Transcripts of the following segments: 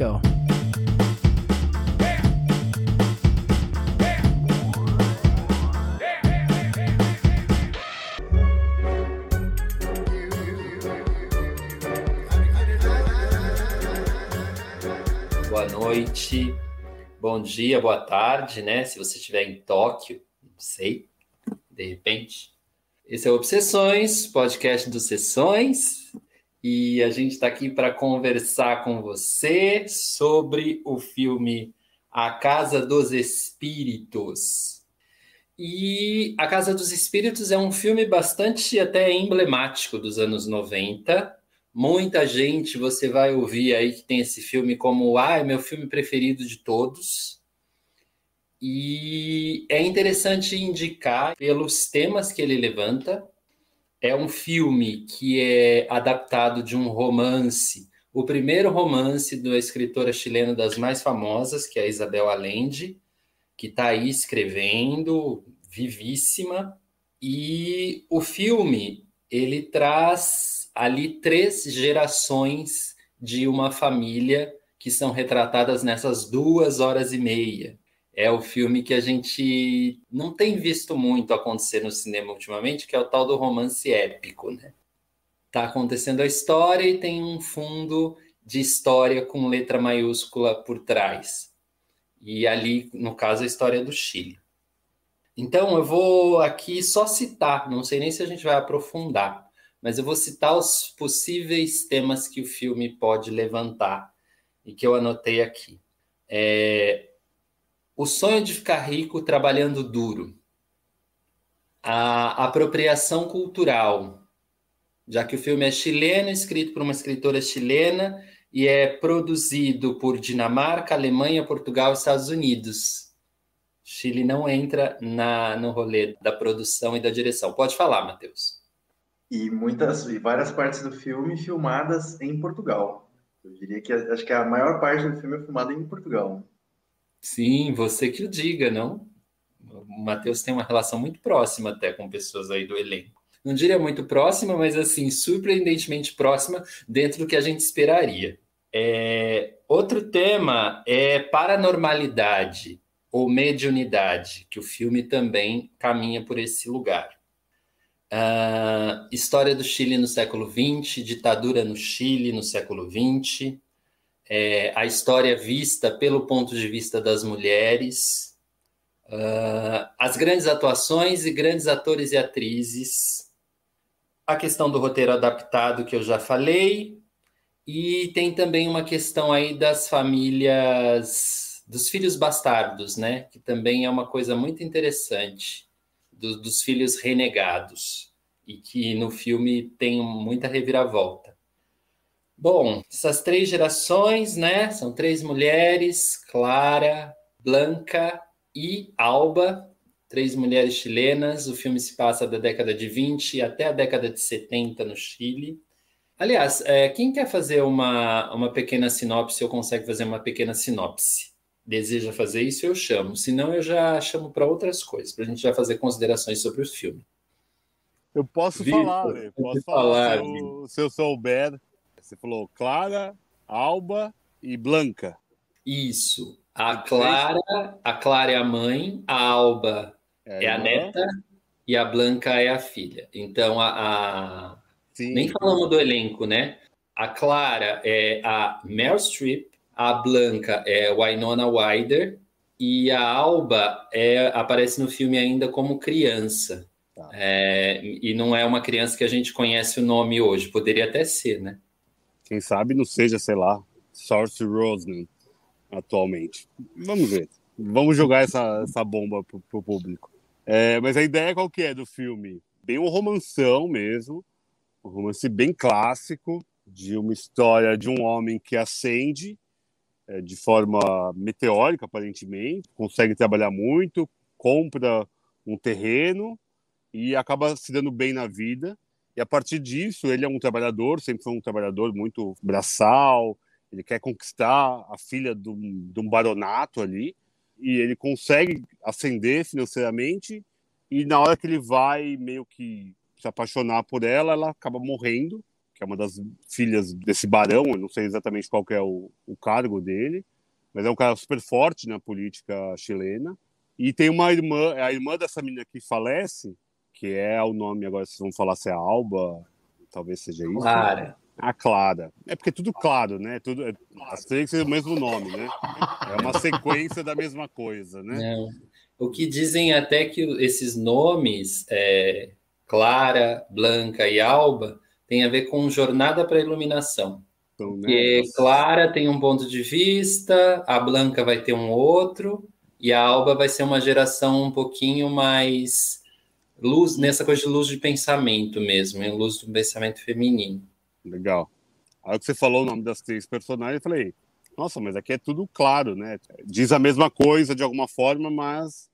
go. Boa noite, bom dia, boa tarde, né? Se você estiver em Tóquio, não sei, de repente. Esse é o Obsessões, podcast dos Sessões, e a gente está aqui para conversar com você sobre o filme A Casa dos Espíritos. E A Casa dos Espíritos é um filme bastante até emblemático dos anos 90. Muita gente você vai ouvir aí que tem esse filme como ah, é meu filme preferido de todos. E é interessante indicar pelos temas que ele levanta. É um filme que é adaptado de um romance, o primeiro romance da escritora chilena das mais famosas, que é Isabel Allende, que está aí escrevendo, vivíssima. E o filme ele traz ali três gerações de uma família que são retratadas nessas duas horas e meia é o filme que a gente não tem visto muito acontecer no cinema ultimamente, que é o tal do romance épico, né? Tá acontecendo a história e tem um fundo de história com letra maiúscula por trás. E ali, no caso, a história do Chile. Então, eu vou aqui só citar, não sei nem se a gente vai aprofundar, mas eu vou citar os possíveis temas que o filme pode levantar e que eu anotei aqui. É, o sonho de ficar rico trabalhando duro. A apropriação cultural, já que o filme é chileno, escrito por uma escritora chilena e é produzido por Dinamarca, Alemanha, Portugal e Estados Unidos. Chile não entra na, no rolê da produção e da direção. Pode falar, Matheus. E muitas e várias partes do filme filmadas em Portugal. Eu diria que acho que a maior parte do filme é filmada em Portugal. Sim, você que o diga, não? O Matheus tem uma relação muito próxima até com pessoas aí do elenco. Não diria muito próxima, mas assim, surpreendentemente próxima dentro do que a gente esperaria. É... Outro tema é paranormalidade ou mediunidade, que o filme também caminha por esse lugar. Uh, história do Chile no século XX, ditadura no Chile no século XX, é, a história vista pelo ponto de vista das mulheres, uh, as grandes atuações e grandes atores e atrizes, a questão do roteiro adaptado que eu já falei, e tem também uma questão aí das famílias, dos filhos bastardos, né? Que também é uma coisa muito interessante, do, dos filhos renegados, e que no filme tem muita reviravolta. Bom, essas três gerações, né? São três mulheres, Clara, Blanca e Alba, três mulheres chilenas. O filme se passa da década de 20 até a década de 70 no Chile. Aliás, é, quem quer fazer uma, uma pequena sinopse ou consegue fazer uma pequena sinopse? Deseja fazer isso, eu chamo. Se não, eu já chamo para outras coisas, para a gente já fazer considerações sobre o filme. Eu posso Vitor, falar, né? Posso falar, falar se, eu, se eu souber. Você falou Clara, Alba e Blanca. Isso. A Clara, a Clara é a mãe, a Alba é, é a neta e a Blanca é a filha. Então a, a... nem falamos do elenco, né? A Clara é a Meryl Streep, a Blanca é Winona Ryder e a Alba é, aparece no filme ainda como criança. Tá. É, e não é uma criança que a gente conhece o nome hoje, poderia até ser, né? Quem sabe não seja, sei lá, Source Roseman atualmente. Vamos ver. Vamos jogar essa, essa bomba pro, pro público. É, mas a ideia qual que é do filme? Bem um romanção mesmo, um romance bem clássico de uma história de um homem que ascende é, de forma meteórica, aparentemente, consegue trabalhar muito, compra um terreno e acaba se dando bem na vida e a partir disso, ele é um trabalhador, sempre foi um trabalhador muito braçal, ele quer conquistar a filha de um, baronato ali, e ele consegue ascender financeiramente, e na hora que ele vai meio que se apaixonar por ela, ela acaba morrendo, que é uma das filhas desse barão, eu não sei exatamente qual é o, o cargo dele, mas é um cara super forte na política chilena. E tem uma irmã, a irmã dessa menina que falece, que é o nome, agora vocês vão falar se é Alba, talvez seja isso. Clara. A Clara. É porque é tudo claro, né? Tudo, é, as três têm o mesmo nome, né? É uma sequência da mesma coisa, né? Não. O que dizem até que esses nomes, é, Clara, Blanca e Alba, tem a ver com jornada para iluminação. Então, né? Porque Clara tem um ponto de vista, a Blanca vai ter um outro, e a Alba vai ser uma geração um pouquinho mais luz, nessa coisa de luz de pensamento mesmo, em luz do pensamento feminino. Legal. Aí que você falou o nome das três personagens, eu falei, nossa, mas aqui é tudo claro, né? Diz a mesma coisa de alguma forma, mas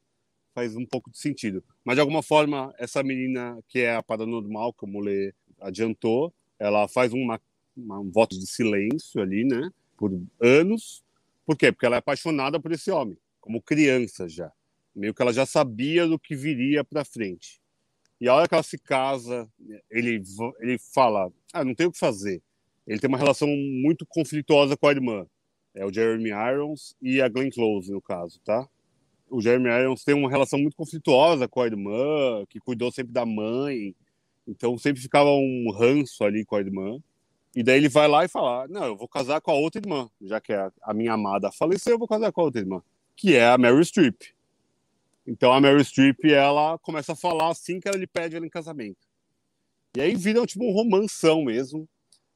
faz um pouco de sentido. Mas de alguma forma, essa menina que é a paranormal, como o Lê adiantou, ela faz uma, uma, um voto de silêncio ali, né? Por anos. Por quê? Porque ela é apaixonada por esse homem, como criança já. Meio que ela já sabia do que viria para frente. E a hora que ela se casa, ele, ele fala: Ah, não tem o que fazer. Ele tem uma relação muito conflituosa com a irmã. É o Jeremy Irons e a Glenn Close, no caso, tá? O Jeremy Irons tem uma relação muito conflituosa com a irmã, que cuidou sempre da mãe. Então sempre ficava um ranço ali com a irmã. E daí ele vai lá e fala: Não, eu vou casar com a outra irmã, já que a, minha amada faleceu, eu vou casar com a outra irmã, que é a Mary Streep. Então a Mary Streep ela começa a falar assim que ela lhe pede ela em casamento. E aí vira tipo um romanção mesmo.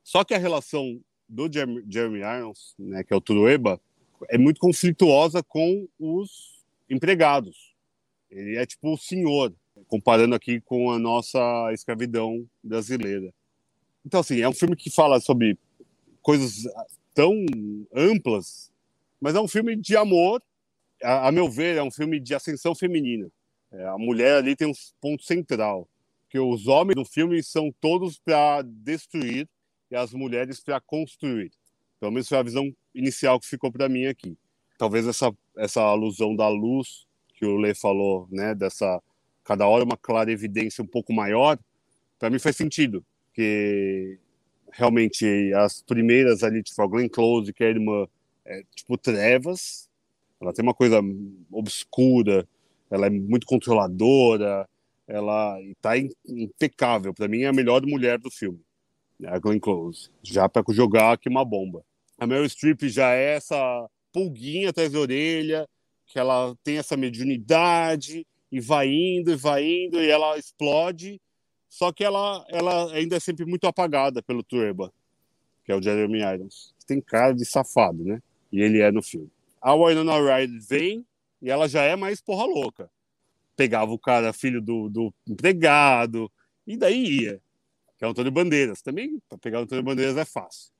Só que a relação do Jeremy, Jeremy Irons, né, que é o Trueba, é muito conflituosa com os empregados. Ele é tipo o senhor, comparando aqui com a nossa escravidão brasileira. Então, assim, é um filme que fala sobre coisas tão amplas, mas é um filme de amor a, a, meu ver, é um filme de ascensão feminina. É, a mulher ali tem um ponto central, que os homens no filme são todos para destruir e as mulheres para construir. Pelo menos foi a visão inicial que ficou para mim aqui. Talvez essa essa alusão da luz que o Lê falou, né, dessa cada hora uma clara evidência um pouco maior, para mim faz sentido, que realmente as primeiras ali, tipo a Glenn Close, que é a irmã, é, tipo trevas, ela tem uma coisa obscura, ela é muito controladora, ela está impecável. Para mim, é a melhor mulher do filme, né, a Glenn Close. Já para jogar aqui uma bomba. A Meryl Streep já é essa pulguinha atrás da orelha, que ela tem essa mediunidade e vai indo e vai indo e ela explode. Só que ela, ela ainda é sempre muito apagada pelo Turba, que é o Jeremy Irons. Tem cara de safado, né? E ele é no filme. A Winona Ryder vem e ela já é mais porra louca. Pegava o cara, filho do, do empregado, e daí ia. Que é o Antônio Bandeiras. Também, para pegar o Antônio Bandeiras é fácil.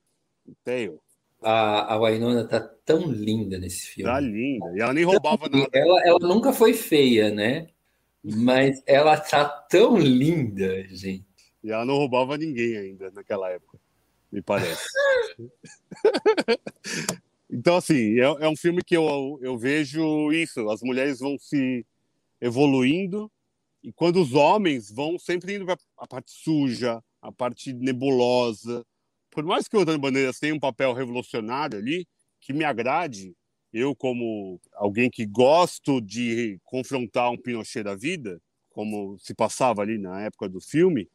Até eu. A, a Winona tá tão linda nesse filme. Tá linda. E ela nem roubava nada. Ela, ela nunca foi feia, né? Mas ela tá tão linda, gente. E ela não roubava ninguém ainda naquela época, me parece. Então, assim, é, é um filme que eu, eu vejo isso. As mulheres vão se evoluindo e quando os homens vão sempre indo para a parte suja, a parte nebulosa. Por mais que o Antônio Bandeiras tenha um papel revolucionário ali, que me agrade, eu como alguém que gosto de confrontar um Pinochet da vida, como se passava ali na época do filme,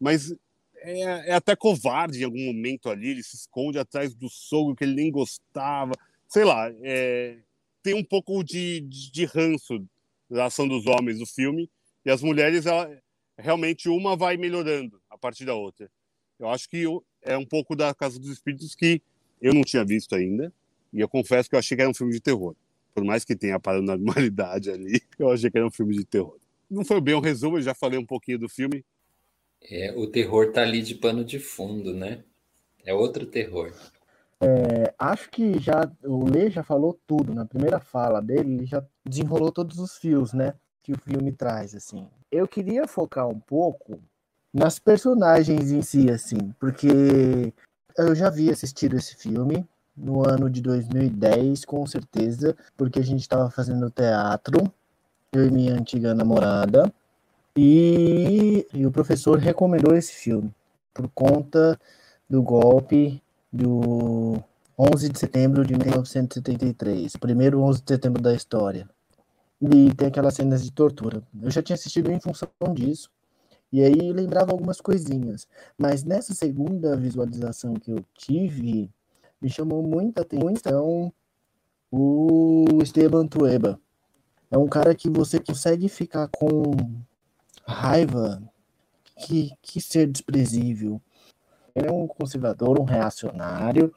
mas é, é, até covarde em algum momento ali, ele se esconde atrás do sogro que ele nem gostava. Sei lá, é, tem um pouco de, de, de, ranço da ação dos homens do filme, e as mulheres, ela, realmente, uma vai melhorando a partir da outra. Eu acho que é um pouco da Casa dos Espíritos que eu não tinha visto ainda, e eu confesso que eu achei que era um filme de terror. Por mais que tenha a paranormalidade ali, eu achei que era um filme de terror. Não foi bem um resumo, eu já falei um pouquinho do filme, é, o terror tá ali de pano de fundo, né? É outro terror. É, acho que já o Lê já falou tudo na primeira fala dele, ele já desenrolou todos os fios, né? Que o filme traz, assim. Eu queria focar um pouco nas personagens em si, assim, porque eu já vi assistido esse filme no ano de 2010, com certeza, porque a gente estava fazendo teatro, eu e minha antiga namorada, e, e o professor recomendou esse filme por conta do golpe do 11 de setembro de 1973, o primeiro 11 de setembro da história. E tem aquelas cenas de tortura. Eu já tinha assistido em função disso, e aí lembrava algumas coisinhas. Mas nessa segunda visualização que eu tive, me chamou muita atenção o Esteban Trueba. É um cara que você consegue ficar com raiva, que, que ser desprezível. Ele é um conservador, um reacionário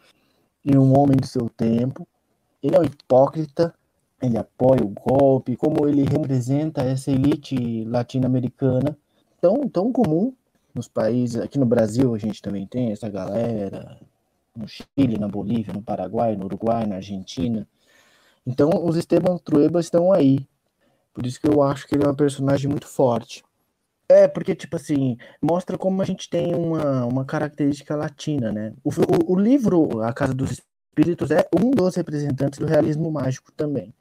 e um homem do seu tempo. Ele é um hipócrita, ele apoia o golpe, como ele representa essa elite latino-americana tão, tão comum nos países, aqui no Brasil a gente também tem essa galera, no Chile, na Bolívia, no Paraguai, no Uruguai, na Argentina. Então os Esteban Trueba estão aí. Por isso que eu acho que ele é um personagem muito forte. É, porque, tipo assim, mostra como a gente tem uma, uma característica latina, né? O, o, o livro A Casa dos Espíritos é um dos representantes do realismo mágico também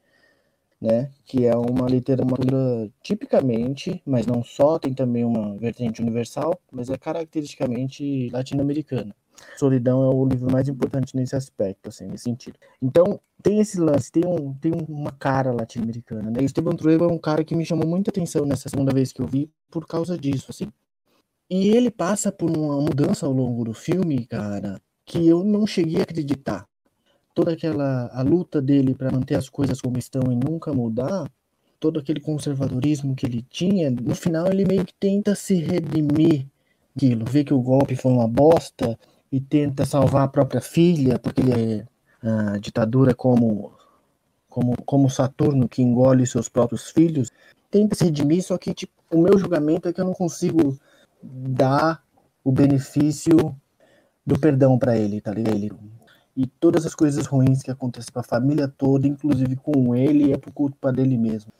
né? Que é uma literatura tipicamente, mas não só, tem também uma vertente universal, mas é caracteristicamente latino-americana. Solidão é o livro mais importante nesse aspecto, assim, nesse sentido. Então, tem esse lance, tem, um, tem uma cara latino-americana, né? Esteban Trueba é um cara que me chamou muita atenção nessa segunda vez que eu vi por causa disso, assim. E ele passa por uma mudança ao longo do filme, cara, que eu não cheguei a acreditar toda aquela a luta dele para manter as coisas como estão e nunca mudar, todo aquele conservadorismo que ele tinha, no final ele meio que tenta se redimir aquilo, vê que o golpe foi uma bosta e tenta salvar a própria filha, porque ele é a ditadura como como como Saturno que engole seus próprios filhos, tenta se redimir, só que tipo, o meu julgamento é que eu não consigo dar o benefício do perdão para ele, tá ligado? E todas as coisas ruins que acontecem com a família toda, inclusive com ele, é por culpa dele mesmo.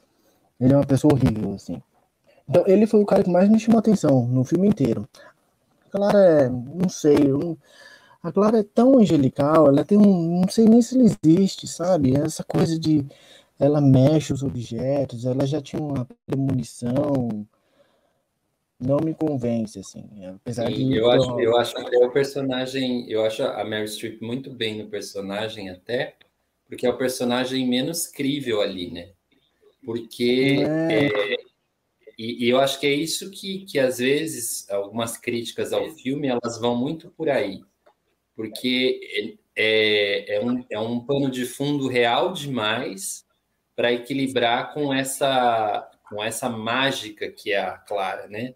Ele é uma pessoa horrível, assim. Então, ele foi o cara que mais me chamou atenção no filme inteiro. A Clara é, não sei, eu, a Clara é tão angelical, ela tem um, não sei nem se ela existe, sabe? Essa coisa de ela mexe os objetos, ela já tinha uma premonição, não me convence, assim. Apesar Sim, de. Eu acho, eu acho que é o personagem. Eu acho a Mary Streep muito bem no personagem, até, porque é o personagem menos crível ali, né? Porque. É. É, e, e, eu acho que é isso que, que, às vezes, algumas críticas ao filme elas vão muito por aí. Porque é, é, um, é um pano de fundo real demais para equilibrar com essa com essa mágica que é a Clara, né?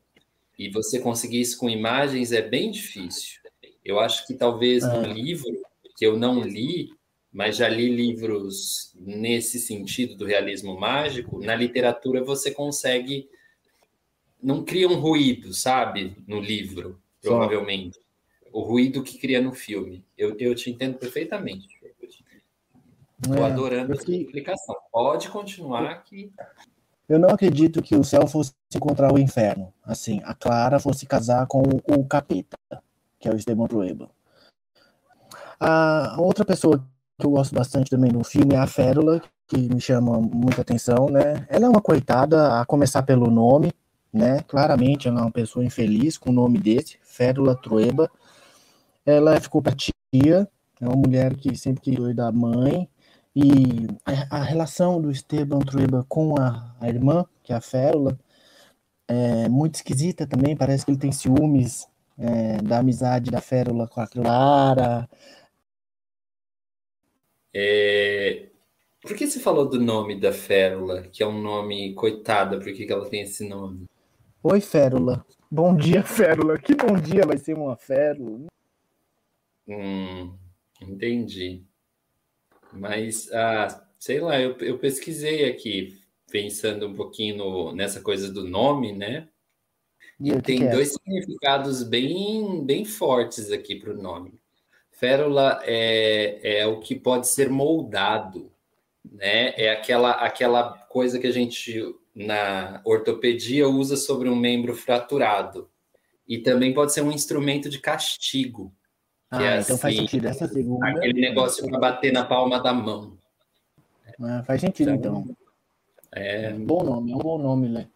E você conseguir isso com imagens é bem difícil. Eu acho que talvez no é. livro, que eu não li, mas já li livros nesse sentido do realismo mágico, na literatura você consegue. Não cria um ruído, sabe? No livro, provavelmente. O ruído que cria no filme. Eu, eu te entendo perfeitamente. Estou é, adorando essa explicação. Pode continuar que eu não acredito que o céu fosse encontrar o inferno. Assim, a Clara fosse casar com o, capeta, que é o Esteban Trueba. A outra pessoa que eu gosto bastante também no filme é a Férula, que me chama muita atenção, né? Ela é uma coitada, a começar pelo nome, né? Claramente ela é uma pessoa infeliz com o nome desse, Férula Trueba. Ela ficou pra tia, é uma mulher que sempre quis da mãe, e a, a relação do Esteban Trueba com a, a, irmã, que é a Férula, é muito esquisita também. Parece que ele tem ciúmes é, da amizade da Férula com a Clara. É... Por que você falou do nome da Férula, que é um nome coitada? Por que, que ela tem esse nome? Oi, Férula. Bom dia, Férula. Que bom dia vai ser uma Férula. Hum, entendi. Mas, ah, sei lá, eu, eu pesquisei aqui, pensando um pouquinho no, nessa coisa do nome, né? E, e tem é? dois significados bem, bem fortes aqui para o nome. Férula é, é o que pode ser moldado, né? É aquela, aquela coisa que a gente na ortopedia usa sobre um membro fraturado. E também pode ser um instrumento de castigo. Ah, é então assim, faz sentido. Essa segunda. Aquele negócio para bater na palma da mão. Ah, faz sentido, então. então. É... Um bom nome, é um bom nome, né?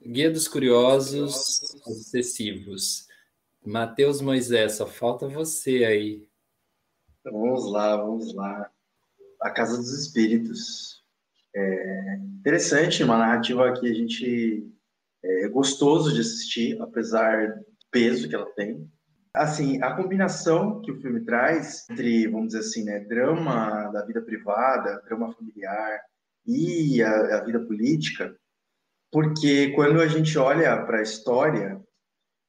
Guia dos Curiosos Obsessivos. Matheus Moisés, só falta você aí. Então, vamos lá, vamos lá. A Casa dos Espíritos. É interessante, uma narrativa que a gente é gostoso de assistir, apesar do peso que ela tem. Assim, a combinação que o filme traz entre, vamos dizer assim, né, drama da vida privada, drama familiar e a, a vida política, porque quando a gente olha para a história,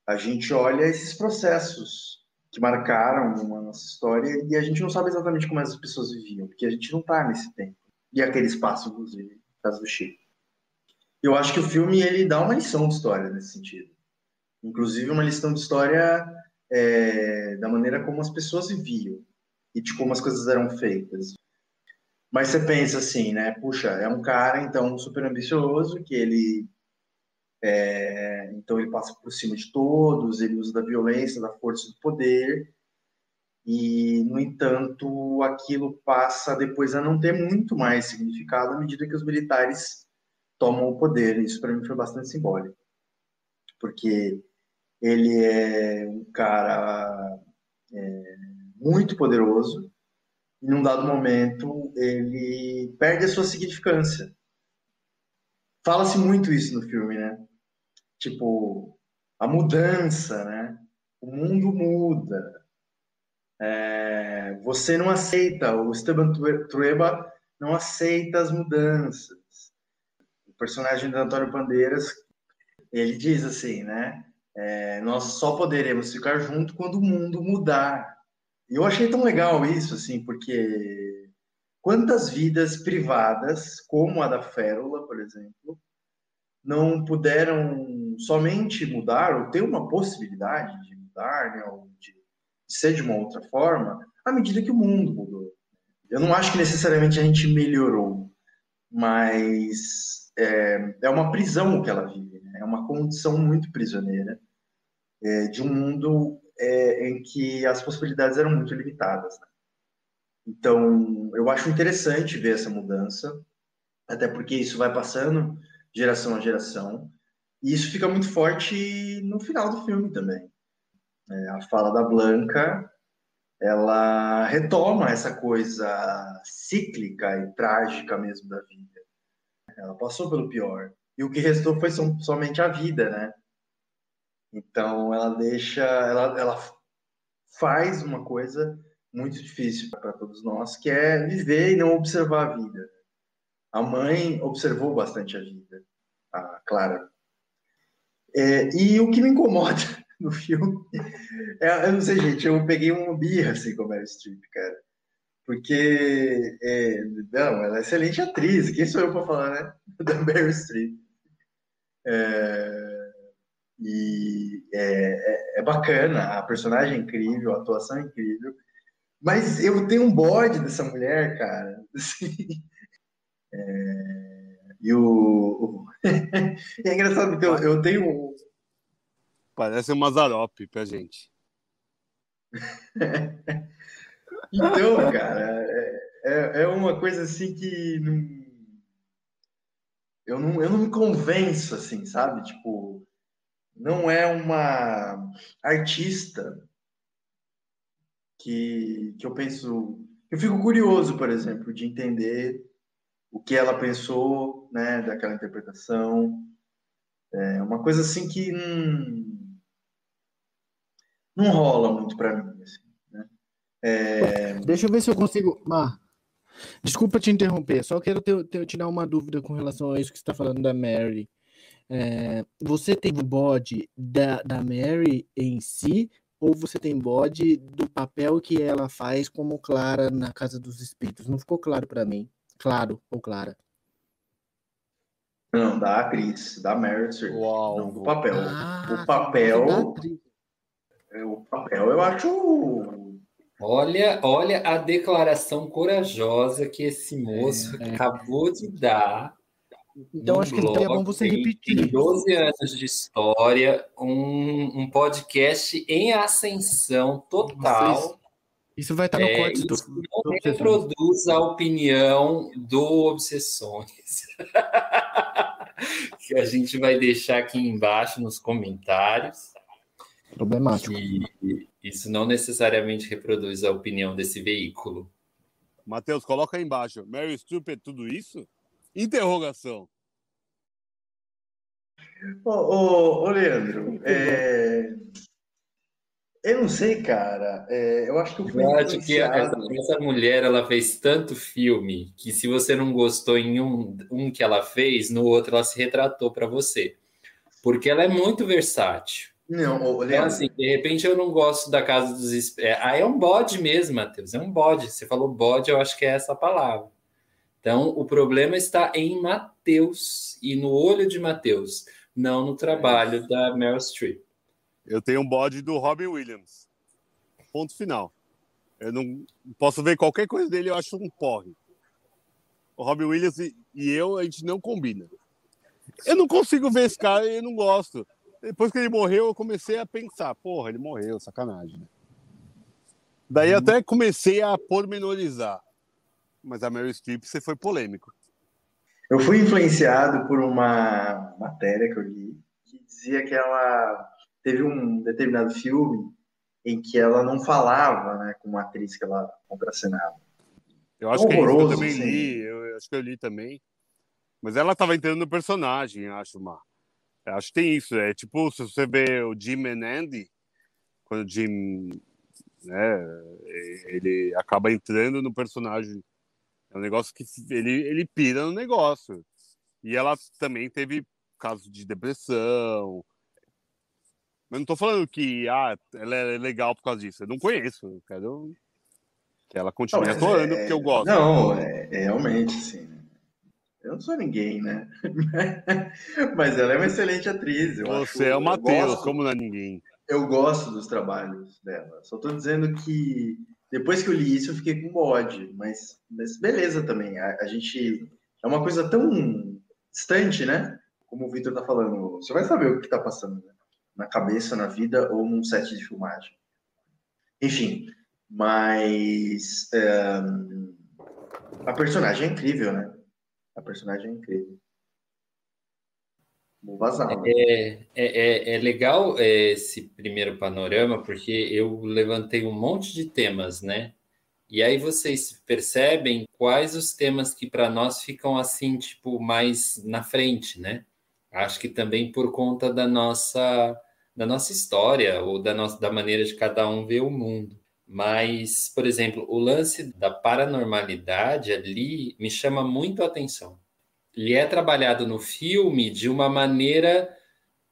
a gente olha esses processos que marcaram a nossa história e a gente não sabe exatamente como as pessoas viviam, porque a gente não está nesse tempo. E aquele espaço, inclusive, no caso do Chico. Eu acho que o filme ele dá uma lição de história nesse sentido. Inclusive uma lição de história é, da maneira como as pessoas viviam e de como as coisas eram feitas. Mas você pensa assim, né? Puxa, é um cara então super ambicioso que ele é, então ele passa por cima de todos, ele usa da violência, da força do poder, e no entanto aquilo passa depois a não ter muito mais significado à medida que os militares tomam o poder. Isso para mim foi bastante simbólico, porque ele é um cara é, muito poderoso e num dado momento ele perde a sua significância. Fala-se muito isso no filme, né? tipo, a mudança, né? O mundo muda. É, você não aceita, o Esteban Trueba não aceita as mudanças. O personagem do Antônio Bandeiras, ele diz assim, né? É, nós só poderemos ficar junto quando o mundo mudar. E eu achei tão legal isso, assim, porque quantas vidas privadas, como a da Férula, por exemplo, não puderam somente mudar ou ter uma possibilidade de mudar, né, ou de, ser de uma outra forma, à medida que o mundo mudou. Eu não acho que necessariamente a gente melhorou, mas é, é uma prisão que ela vive? É uma condição muito prisioneira é, de um mundo é, em que as possibilidades eram muito limitadas. Né? Então, eu acho interessante ver essa mudança, até porque isso vai passando geração a geração. E isso fica muito forte no final do filme também. É, a fala da Blanca, ela retoma essa coisa cíclica e trágica mesmo da vida. Ela passou pelo pior. E o que restou foi som, somente a vida, né? Então ela deixa, ela, ela faz uma coisa muito difícil para todos nós, que é viver e não observar a vida. A mãe observou bastante a vida, a Clara. É, e o que me incomoda no filme, é, eu não sei, gente, eu peguei uma birra assim com a Meryl Streep, cara. Porque, é, não, ela é excelente atriz, quem sou eu para falar, né? Da Meryl Streep. É, e é, é, é, bacana, a personagem é incrível, a atuação é incrível. Mas eu tenho um bode dessa mulher, cara. Assim, é, e o. é engraçado porque eu, eu tenho. Parece um Mazarope pra gente. então, cara, é, é, é uma coisa assim que não, eu, não, eu não me convenço, assim, sabe? Tipo, não é uma artista que, que eu penso. Eu fico curioso, por exemplo, de entender o que ela pensou, né, daquela interpretação. É uma coisa assim que não, não rola muito para mim. Assim, né? é... Deixa eu ver se eu consigo. Mar, desculpa te interromper, só quero ter, ter, tirar uma dúvida com relação a isso que você está falando da Mary. É, você tem bode da, da Mary em si, ou você tem bode do papel que ela faz como Clara na Casa dos Espíritos? Não ficou claro para mim. Claro ou Clara? Não, da atriz, da Streep. Uau. Não, do papel. Ah, o papel. É, o papel eu acho. Olha, olha a declaração corajosa que esse moço é, é. acabou de dar. Então, acho que é bom você repetir. 12 anos de história, um, um podcast em ascensão total. Vocês isso vai estar no é, corte do. Não reproduz a opinião do Obsessões. que a gente vai deixar aqui embaixo nos comentários. Problemático. Isso não necessariamente reproduz a opinião desse veículo. Matheus, coloca aí embaixo. Mary Streep é tudo isso? Interrogação. Ô, ô, ô, Leandro, é... eu não sei, cara. É, Eu acho que eu fui Eu acho que essa, essa mulher ela fez tanto filme que se você não gostou em um, um que ela fez, no outro ela se retratou para você. Porque ela é muito versátil. Não, ô, Então, assim, de repente eu não gosto da Casa dos Espíritos. É, aí é um bode mesmo, Matheus. É um bode. Você falou bode, eu acho que é essa a palavra. Então, o problema está em Mateus e no olho de Mateus, não no trabalho da Meryl Streep. Eu tenho um bode do Robin Williams. Ponto final. Eu não posso ver qualquer coisa dele, eu acho um porre. O Robin Williams e, e eu, a gente não combina. Eu não consigo ver esse cara e eu não gosto. Depois que ele morreu, eu comecei a pensar, porra, ele morreu, sacanagem. né? Daí eu até comecei a pormenorizar. Mas a Meryl Streep, você foi polêmico. eu fui influenciado por uma matéria que eu li que dizia que ela teve um determinado filme em que ela não falava né, com uma atriz que ela contracenava. Eu acho que é que eu Horroroso, também sim. li, eu, eu acho que eu li também. Mas ela estava entrando no personagem, acho, Mar. Eu Acho que tem isso. É tipo, se você vê o Jim and Andy, quando o Jim, né, ele acaba entrando no personagem. É um negócio que ele, ele pira no negócio. E ela também teve casos de depressão. Mas não tô falando que ah, ela é legal por causa disso. Eu não conheço. Eu quero que ela continue mas atuando, é- porque eu gosto. Não, é, é realmente, sim. Eu não sou ninguém, né? Mas ela é uma excelente atriz. Eu acho- Você é o eu Matheus, como não é ninguém. Eu gosto dos trabalhos dela. Só tô dizendo que depois que eu li isso, eu fiquei com bode. Mas, mas beleza também. A, a gente. É uma coisa tão distante, né? Como o Victor tá falando. Você vai saber o que tá passando né? na cabeça, na vida ou num set de filmagem. Enfim, mas. é, a personagem é incrível, né? A personagem é incrível. Vou vazar. É, é, é, é legal é, esse primeiro panorama, porque eu levantei um monte de temas, né? E aí vocês percebem quais os temas que para nós ficam assim, tipo, mais na frente, né? Acho que também por conta da nossa da nossa história ou da nossa da maneira de cada um ver o mundo. Mas, por exemplo, o lance da paranormalidade ali me chama muito a atenção. Ele é trabalhado no filme de uma maneira,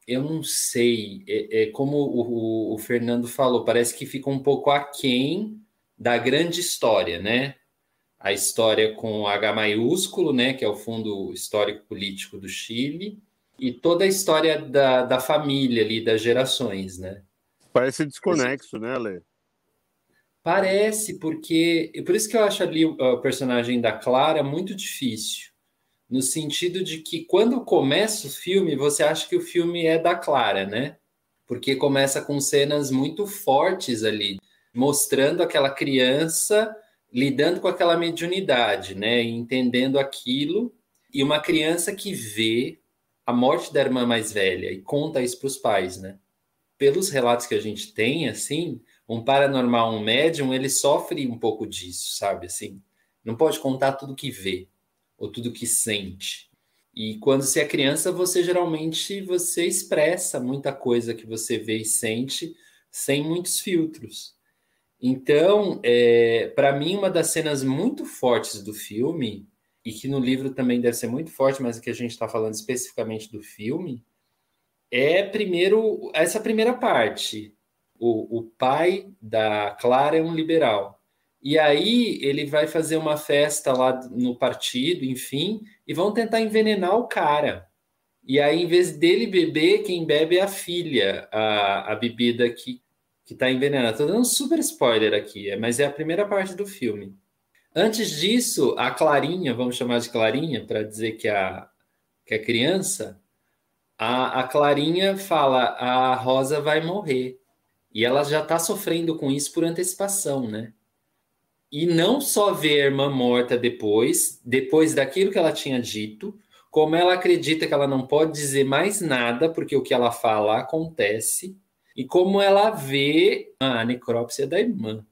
eu não sei, é, é como o, o- o Fernando falou, parece que fica um pouco aquém da grande história, né? A história com H maiúsculo, né? Que é o Fundo Histórico Político do Chile, e toda a história da, da família ali, das gerações, né? Parece desconexo, né, Lê? Parece, porque. Por isso que eu acho ali o, personagem da Clara muito difícil. No sentido de que quando começa o filme, você acha que o filme é da Clara, né? Porque começa com cenas muito fortes ali, mostrando aquela criança lidando com aquela mediunidade, né? Entendendo aquilo. E uma criança que vê a morte da irmã mais velha e conta isso para os pais, né? Pelos relatos que a gente tem, assim, um paranormal, um médium, ele sofre um pouco disso, sabe? Assim, não pode contar tudo que vê ou tudo que sente. E quando você é criança, você geralmente você expressa muita coisa que você vê e sente sem muitos filtros. Então, é, para mim, uma das cenas muito fortes do filme, e que no livro também deve ser muito forte, mas que a gente está falando especificamente do filme, é primeiro essa primeira parte. O, o pai da Clara é um liberal. E aí ele vai fazer uma festa lá no partido, enfim, e vão tentar envenenar o cara. E aí, em vez dele beber, quem bebe é a filha, a, a bebida que, que tá envenenada. Estou dando um super spoiler aqui, mas é a primeira parte do filme. Antes disso, a Clarinha, vamos chamar de Clarinha, para dizer que a, que a criança, a, a Clarinha fala: a Rosa vai morrer. E ela já está sofrendo com isso por antecipação, né? E não só ver a irmã morta depois, depois daquilo que ela tinha dito, como ela acredita que ela não pode dizer mais nada, porque o que ela fala acontece. e como ela vê a necrópsia da irmã.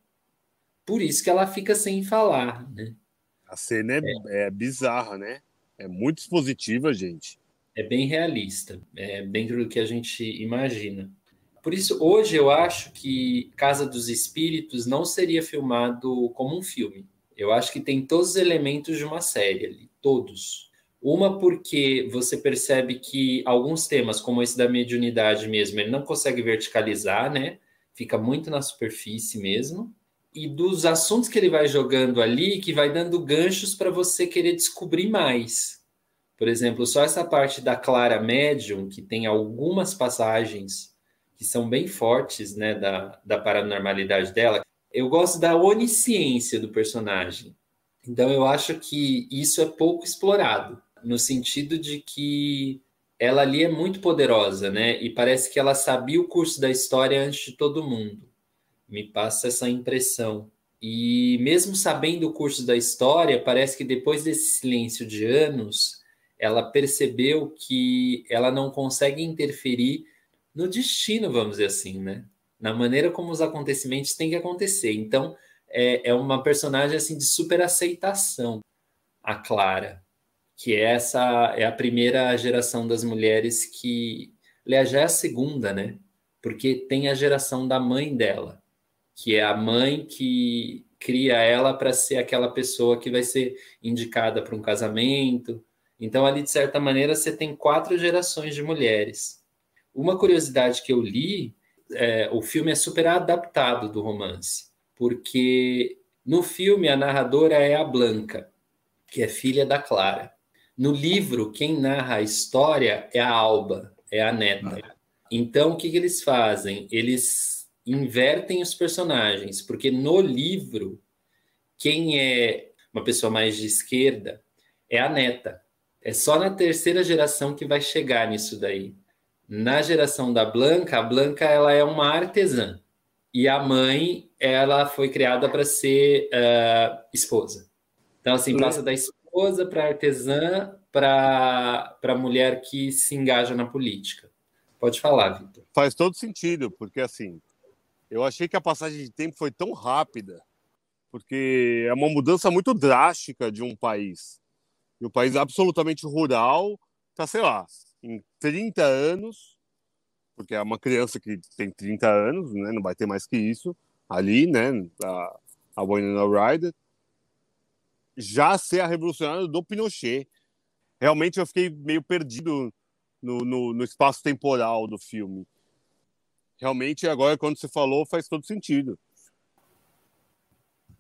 Por isso que ela fica sem falar, né? A cena é, é. é bizarra, né? É muito expositiva, gente. É bem realista, é dentro do que a gente imagina. Por isso, hoje eu acho que Casa dos Espíritos não seria filmado como um filme. Eu acho que tem todos os elementos de uma série ali, todos. Uma porque você percebe que alguns temas, como esse da mediunidade mesmo, ele não consegue verticalizar, né? Fica muito na superfície mesmo. E dos assuntos que ele vai jogando ali, que vai dando ganchos para você querer descobrir mais. Por exemplo, só essa parte da Clara Medium, que tem algumas passagens que são bem fortes, né, da, da paranormalidade dela, eu gosto da onisciência do personagem. Então eu acho que isso é pouco explorado, no sentido de que ela ali é muito poderosa, né? E parece que ela sabia o curso da história antes de todo mundo. Me passa essa impressão. E mesmo sabendo o curso da história, parece que depois desse silêncio de anos, ela percebeu que ela não consegue interferir no destino, vamos dizer assim, né? na maneira como os acontecimentos têm que acontecer. Então, é, é uma personagem assim de super aceitação, a Clara, que é essa é a primeira geração das mulheres que, aliás, já é a segunda, né? Porque tem a geração da mãe dela, que é a mãe que cria ela para ser aquela pessoa que vai ser indicada para um casamento. Então, ali, de certa maneira, você tem quatro gerações de mulheres. Uma curiosidade que eu li é, o filme é super adaptado do romance, porque no filme a narradora é a Blanca, que é filha da Clara. No livro, quem narra a história é a Alba, é a neta. Então, o que, que eles fazem? Eles invertem os personagens, porque no livro, quem é uma pessoa mais de esquerda é a neta. É só na terceira geração que vai chegar nisso daí. Na geração da Blanca, a Blanca ela é uma artesã e a mãe ela foi criada para ser uh, esposa. Então assim passa da esposa para artesã para para mulher que se engaja na política. Pode falar, Vitor. Faz todo sentido, porque assim eu achei que a passagem de tempo foi tão rápida, porque é uma mudança muito drástica de um país. E um país absolutamente rural, tá, sei lá, em 30 anos, porque é uma criança que tem 30 anos, né, não vai ter mais que isso, ali, né, a, a Winona Ryder, já ser a revolucionária do Pinochet. Realmente eu fiquei meio perdido no, no, no espaço temporal do filme. Realmente, agora, quando você falou, faz todo sentido.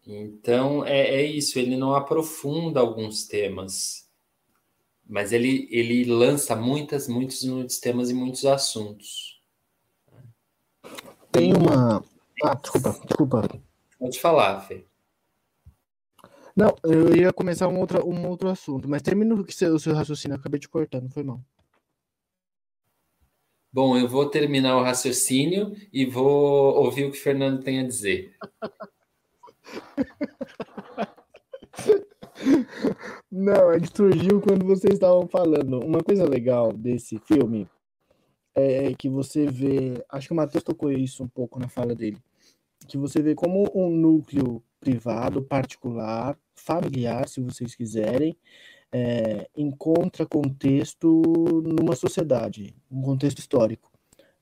Então, é, é isso, ele não aprofunda alguns temas mas ele, ele lança muitas, muitos, muitos temas e muitos assuntos. Tem uma. Ah, desculpa, desculpa. Pode falar, Fê. Não, eu ia começar um outro, um outro assunto, mas termina o seu, o seu raciocínio, acabei te cortando, foi mal. Bom, eu vou terminar o raciocínio e vou ouvir o que o Fernando tem a dizer. Não, ele surgiu quando vocês estavam falando. Uma coisa legal desse filme é que você vê. Acho que o Matheus tocou isso um pouco na fala dele. Que você vê como um núcleo privado, particular, familiar, se vocês quiserem, é, encontra contexto numa sociedade, um contexto histórico,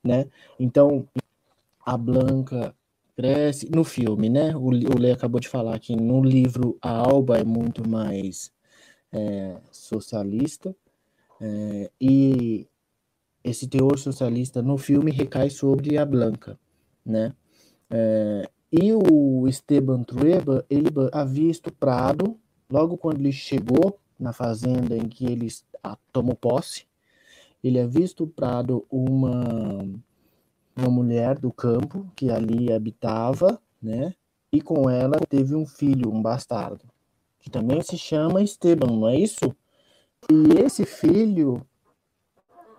né? Então, a Blanca cresce no filme, né? O, o Lê acabou de falar que no livro a Alba é muito mais é, socialista é, e esse teor socialista no filme recai sobre a Blanca, né? É, e o Esteban Trueba, ele havia estuprado logo quando ele chegou na fazenda em que ele tomou posse, ele havia estuprado uma uma mulher do campo que ali habitava, né? E com ela teve um filho, um bastardo, que também se chama Esteban, não é isso? E esse filho,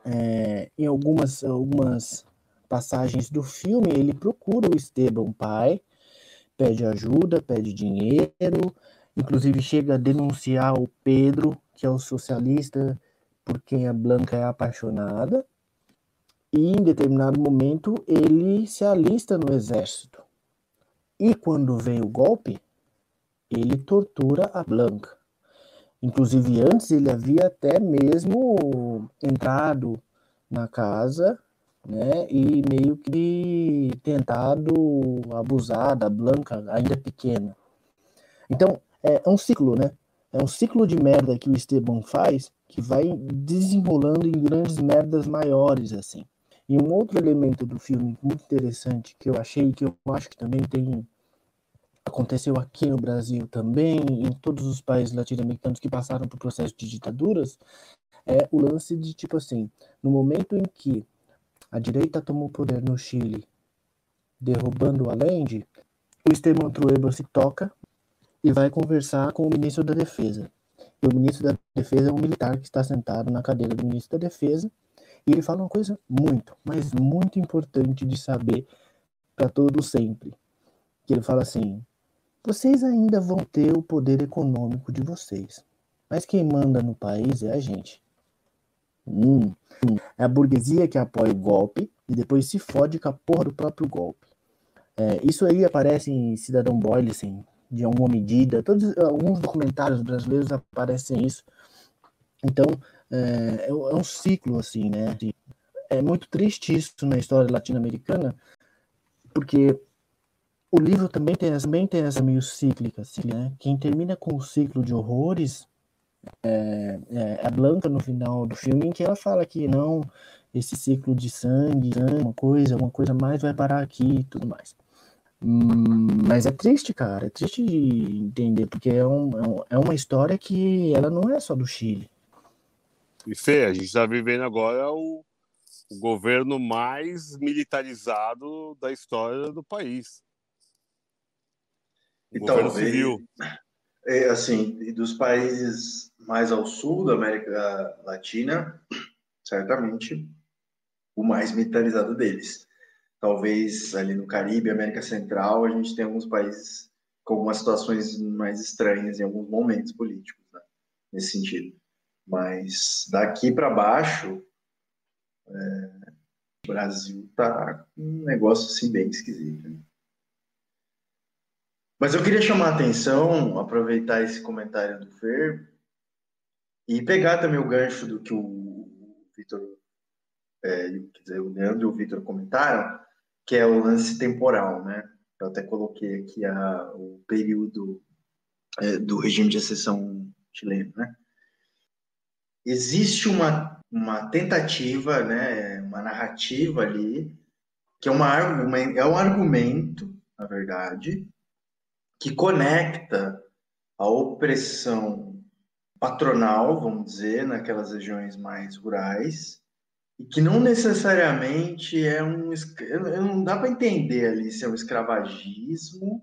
é, em algumas, algumas passagens do filme, ele procura o Esteban, pai, pede ajuda, pede dinheiro, inclusive chega a denunciar o Pedro, que é o socialista por quem a Blanca é apaixonada. E em determinado momento ele se alista no exército. E quando vem o golpe, ele tortura a Blanca. Inclusive, antes ele havia até mesmo entrado na casa né, e meio que tentado abusar da Blanca, ainda pequena. Então, é, é um ciclo, né? É um ciclo de merda que o Esteban faz que vai desenrolando em grandes merdas maiores, assim. E um outro elemento do filme muito interessante que eu achei, que eu acho que também tem aconteceu aqui no Brasil também, em todos os países latino-americanos que passaram por processo de ditaduras, é o lance de tipo assim, no momento em que a direita tomou poder no Chile, derrubando o Allende, o Esteban Trueba se toca e vai conversar com o ministro da Defesa. E o ministro da Defesa é um militar que está sentado na cadeira do ministro da Defesa, e ele fala uma coisa muito, mas muito importante de saber para todo sempre. Que ele fala assim: vocês ainda vão ter o poder econômico de vocês, mas quem manda no país é a gente. Hum, hum. É a burguesia que apoia o golpe e depois se fode com a porra do próprio golpe. É, isso aí aparece em Cidadão Boyle, assim, de alguma medida. Todos, alguns documentários brasileiros aparecem isso. Então, é, é, é um ciclo, assim, né? É muito triste isso na história latino-americana, porque o livro também tem, também tem essa meio cíclica, assim, né? Quem termina com o ciclo de horrores é, é a Blanca no final do filme, em que ela fala que não, esse ciclo de sangue, uma coisa, uma coisa mais vai parar aqui e tudo mais. Hum, mas é triste, cara, é triste entender, porque é, um, é, é uma história que ela não é só do Chile. E Fê, a gente está vivendo agora o, o governo mais militarizado da história do país. O então, governo civil. É, assim, dos países mais ao sul da América Latina, certamente o mais militarizado deles. Talvez ali no Caribe, América Central, a gente tem alguns países com algumas situações mais estranhas em alguns momentos políticos, né? nesse sentido. Mas daqui para baixo, é, o Brasil tá um negócio assim bem esquisito. Né? Mas eu queria chamar a atenção, aproveitar esse comentário do Fer e pegar também o gancho do que o Vitor, é, quer dizer, o Leandro e o Vitor comentaram, que é o lance temporal, né? Eu até coloquei aqui a, o período é, do regime de exceção chileno, né? Existe uma, uma tentativa, né, uma narrativa ali, que é, uma, é um argumento, na verdade, que conecta a opressão patronal, vamos dizer, naquelas regiões mais rurais, e que não necessariamente é um. Não dá para entender ali se é um escravagismo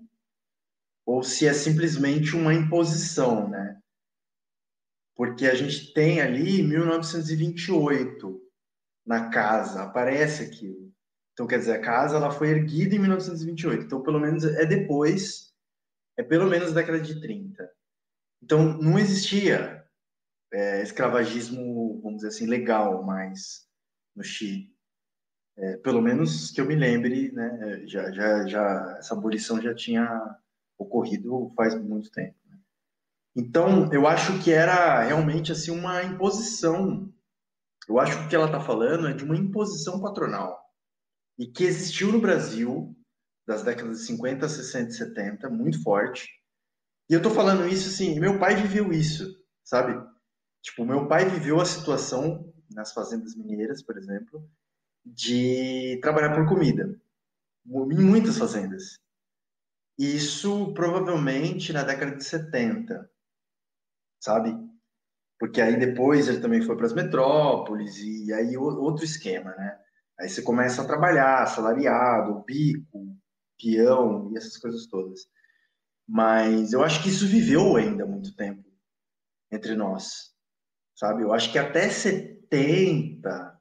ou se é simplesmente uma imposição, né? Porque a gente tem ali 1928 na casa, aparece aquilo. Então, quer dizer, a casa ela foi erguida em 1928. Então, pelo menos é depois é pelo menos da década de 30. Então, não existia é, escravagismo, vamos dizer assim, legal mais no Chile. É, pelo menos que eu me lembre, né, já, já, já, essa abolição já tinha ocorrido faz muito tempo. Então, eu acho que era realmente assim uma imposição. Eu acho que o que ela está falando é de uma imposição patronal e que existiu no Brasil das décadas de 50, 60 e 70, muito forte. E eu tô falando isso assim, meu pai viveu isso, sabe? Tipo, meu pai viveu a situação nas fazendas mineiras, por exemplo, de trabalhar por comida. Em muitas fazendas. Isso provavelmente na década de 70, sabe? Porque aí depois ele também foi para as metrópoles e aí outro esquema, né? Aí você começa a trabalhar, salariado, bico, peão e essas coisas todas. Mas eu acho que isso viveu ainda muito tempo entre nós, sabe? Eu acho que até 70,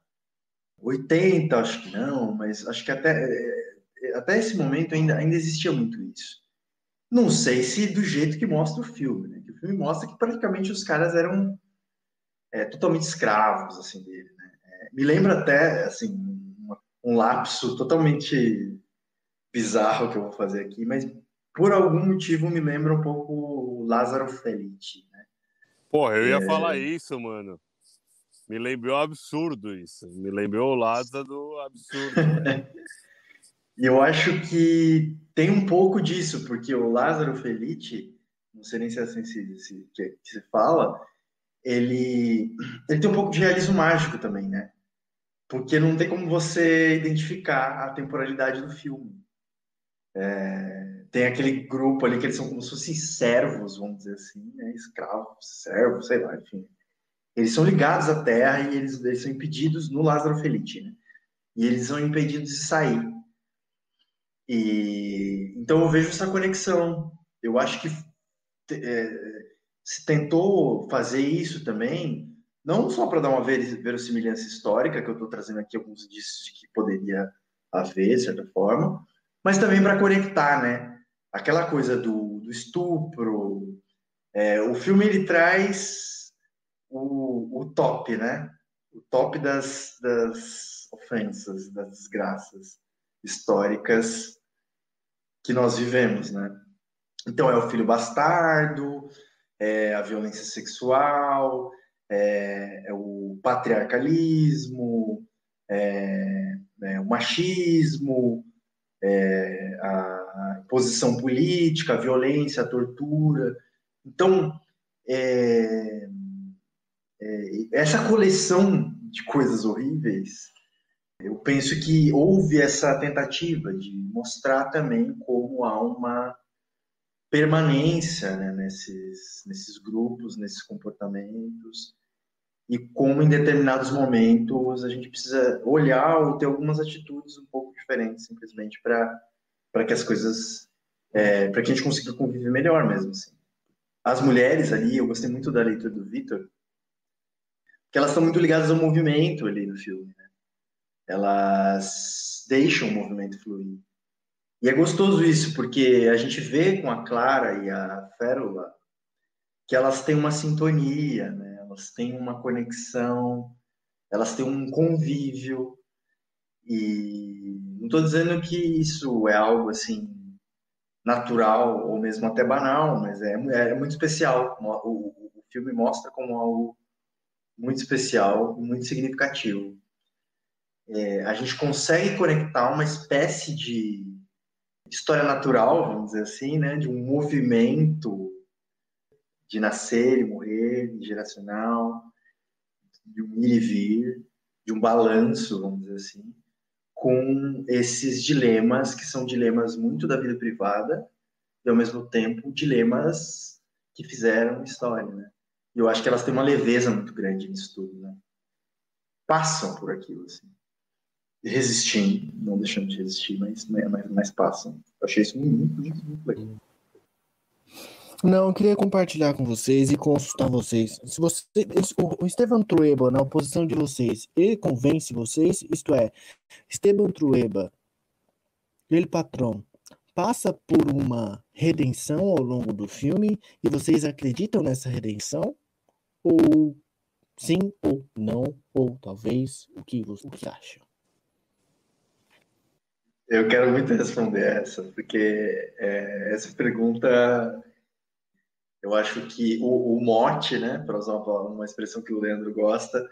80, acho que não, mas acho que até, é, até esse momento ainda, ainda existia muito isso. Não sei se do jeito que mostra o filme, né? O filme mostra que praticamente os caras eram é, totalmente escravos, assim, dele, né? É, me lembra até, assim, um lapso totalmente bizarro que eu vou fazer aqui, mas por algum motivo me lembra um pouco o Lázaro Felice, né? Porra, eu ia é... falar isso, mano. Me lembrou absurdo isso. Me lembrou o Lázaro do absurdo. E eu acho que tem um pouco disso, porque o Lázaro Felice, não sei nem se é assim se, se, que, que se fala, ele, ele tem um pouco de realismo mágico também, né? Porque não tem como você identificar a temporalidade do filme. É, tem aquele grupo ali que eles são como se fossem servos, vamos dizer assim, né? escravos, servos, sei lá, enfim. Eles são ligados à terra e eles, eles são impedidos no Lázaro Felice, né? E eles são impedidos de sair. E então eu vejo essa conexão. Eu acho que se tentou fazer isso também, não só para dar uma verossimilhança histórica, que eu estou trazendo aqui alguns indícios de que poderia haver, de certa forma, mas também para conectar, né? Aquela coisa do, do estupro. É, o filme ele traz o, o top, né? O top das, das ofensas, das desgraças históricas que nós vivemos, né? Então é o filho bastardo, é a violência sexual, é, é o patriarcalismo, é, é o machismo, é, a posição política, a violência, a tortura. Então, é, é, essa coleção de coisas horríveis eu penso que houve essa tentativa de mostrar também como há uma permanência né, nesses, nesses grupos, nesses comportamentos, e como em determinados momentos a gente precisa olhar ou ter algumas atitudes um pouco diferentes, simplesmente para que as coisas. É, para que a gente consiga conviver melhor mesmo. Assim. As mulheres ali, eu gostei muito da leitura do Vitor, que elas estão muito ligadas ao movimento ali no filme elas deixam o movimento fluir. E é gostoso isso, porque a gente vê com a Clara e a Férula que elas têm uma sintonia, né? elas têm uma conexão, elas têm um convívio. E não estou dizendo que isso é algo assim natural ou mesmo até banal, mas é, é muito especial. O, o, o filme mostra como algo muito especial, muito significativo é, a gente consegue conectar uma espécie de história natural, vamos dizer assim, né, de um movimento de nascer e morrer, geracional, de um ir e vir, de um balanço, vamos dizer assim, com esses dilemas que são dilemas muito da vida privada e ao mesmo tempo dilemas que fizeram história, né? E eu acho que elas têm uma leveza muito grande nisso tudo, né? Passam por aquilo, assim resistindo, não deixando de resistir, mas, né, mas, mas passam. Eu achei isso muito, muito, muito legal. Não, eu queria compartilhar com vocês e consultar vocês. Se você, o Esteban Trueba, na oposição de vocês, ele convence vocês? Isto é, Esteban Trueba, ele patrão, passa por uma redenção ao longo do filme e vocês acreditam nessa redenção? Ou sim ou não? Ou talvez o que, o que acham? Eu quero muito responder essa, porque é, essa pergunta, eu acho que o, o mote, né, para usar uma, uma, expressão que o Leandro gosta,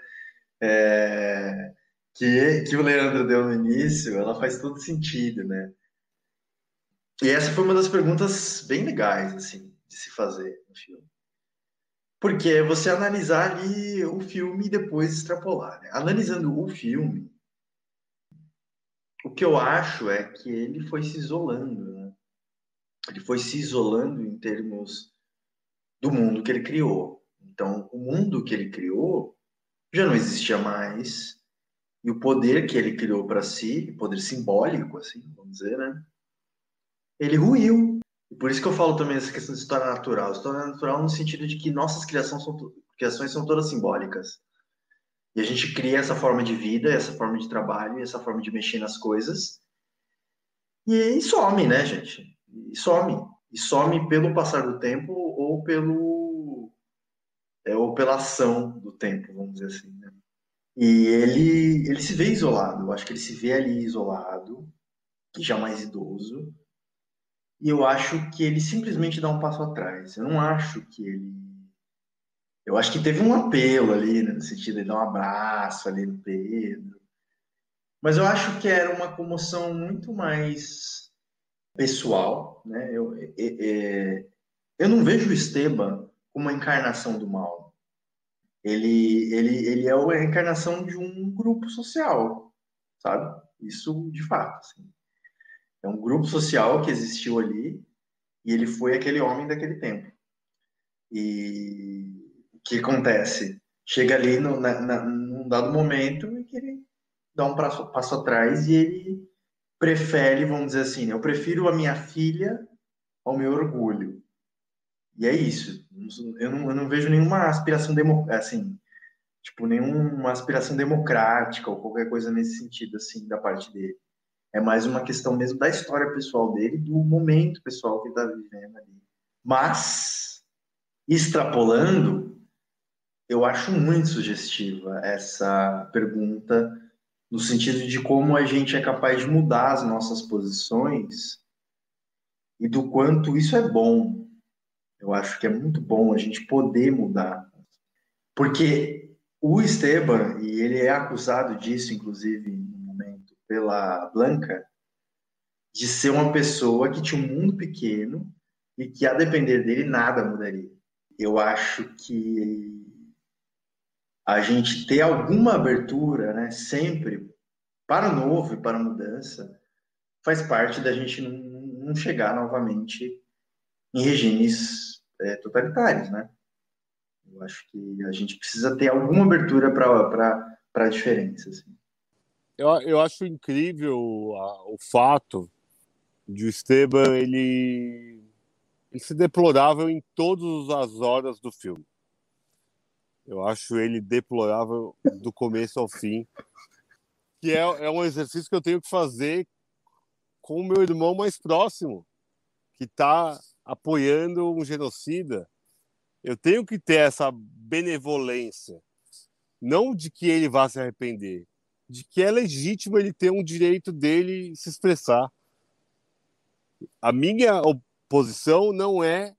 é, que, que o Leandro deu no início, ela faz todo sentido, né? E essa foi uma das perguntas bem legais, assim, de se fazer no filme. Porque é você analisar ali o filme e depois extrapolar. Né? Analisando o filme, o que eu acho é que ele foi se isolando, né? Ele foi se isolando em termos do mundo que ele criou. Então, o mundo que ele criou já não existia mais. E o poder que ele criou para si, poder simbólico, assim, vamos dizer, né? Ele ruiu. E por isso que eu falo também essa questão de história natural. História natural no sentido de que nossas criações são, criações são todas simbólicas. E a gente cria essa forma de vida, essa forma de trabalho, essa forma de mexer nas coisas. E, e some, né, gente? E some. E some pelo passar do tempo ou pelo é, ou pela ação do tempo, vamos dizer assim. Né? E ele, ele se vê isolado, eu acho que ele se vê ali isolado, já mais idoso, e eu acho que ele simplesmente dá um passo atrás. Eu não acho que ele. Eu acho que teve um apelo ali, né, no sentido de dar um abraço ali no Pedro. Mas eu acho que era uma comoção muito mais pessoal, né? Eu, é, é, eu não vejo o Esteban como a encarnação do mal. Ele, ele, ele é a encarnação de um grupo social, sabe? Isso de fato. Assim. É um grupo social que existiu ali e ele foi aquele homem daquele tempo. E que acontece? Chega ali no, na, na, num dado momento e que ele dá um passo, passo atrás e ele prefere, vamos dizer assim, eu prefiro a minha filha ao meu orgulho. E é isso. Eu não, eu não vejo nenhuma aspiração assim, tipo, nenhuma aspiração democrática ou qualquer coisa nesse sentido, assim, da parte dele. É mais uma questão mesmo da história pessoal dele, do momento pessoal que ele está vivendo ali. Mas, extrapolando, eu acho muito sugestiva essa pergunta, no sentido de como a gente é capaz de mudar as nossas posições e do quanto isso é bom. Eu acho que é muito bom a gente poder mudar. Porque o Esteban, e ele é acusado disso, inclusive, no momento, pela Blanca, de ser uma pessoa que tinha um mundo pequeno e que, a depender dele, nada mudaria. Eu acho que a gente ter alguma abertura, né, sempre, para o novo e para a mudança, faz parte da gente não, chegar novamente em regimes é, totalitários, né? Eu acho que a gente precisa ter alguma abertura para a diferença. Assim. Eu, eu acho incrível a, o fato de o Esteban ele, ele ser deplorável em todas as horas do filme. Eu acho ele deplorável do começo ao fim. Que é, é um exercício que eu tenho que fazer com o meu irmão mais próximo, que está apoiando um genocida, eu tenho que ter essa benevolência. Não de que ele vá se arrepender, de que é legítimo ele ter um direito dele se expressar. A minha posição não é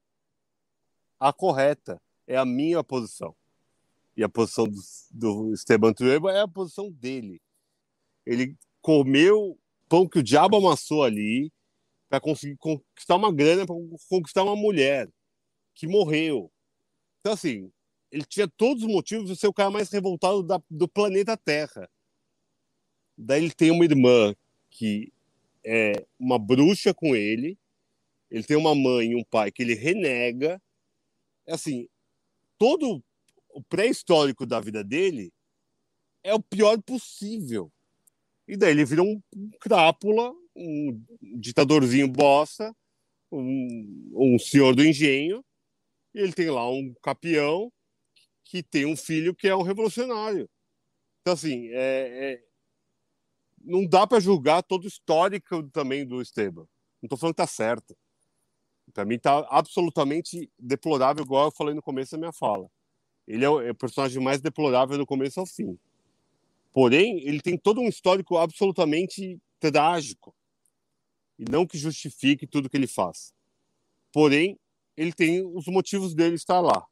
a correta, é a minha posição. E a posição do, do Esteban Trueba é a posição dele. Ele comeu pão que o diabo amassou ali, para conseguir conquistar uma grana, para conquistar uma mulher que morreu. Então, assim, ele tinha todos os motivos de ser o cara mais revoltado da, do planeta Terra. Daí ele tem uma irmã que é uma bruxa com ele, ele tem uma mãe e um pai que ele renega. Assim, todo o pré-histórico da vida dele é o pior possível. E daí ele vira um, crápula um ditadorzinho bosta, um, um senhor do engenho, e ele tem lá um capião que tem um filho que é um revolucionário. Então, assim, é, é, não dá para julgar todo o histórico também do Esteban. Não estou falando que está certo. Para mim está absolutamente deplorável, igual eu falei no começo da minha fala. Ele é o, é o personagem mais deplorável do começo ao fim. Porém, ele tem todo um histórico absolutamente trágico e não que justifique tudo que ele faz. Porém, ele tem os motivos dele estar lá.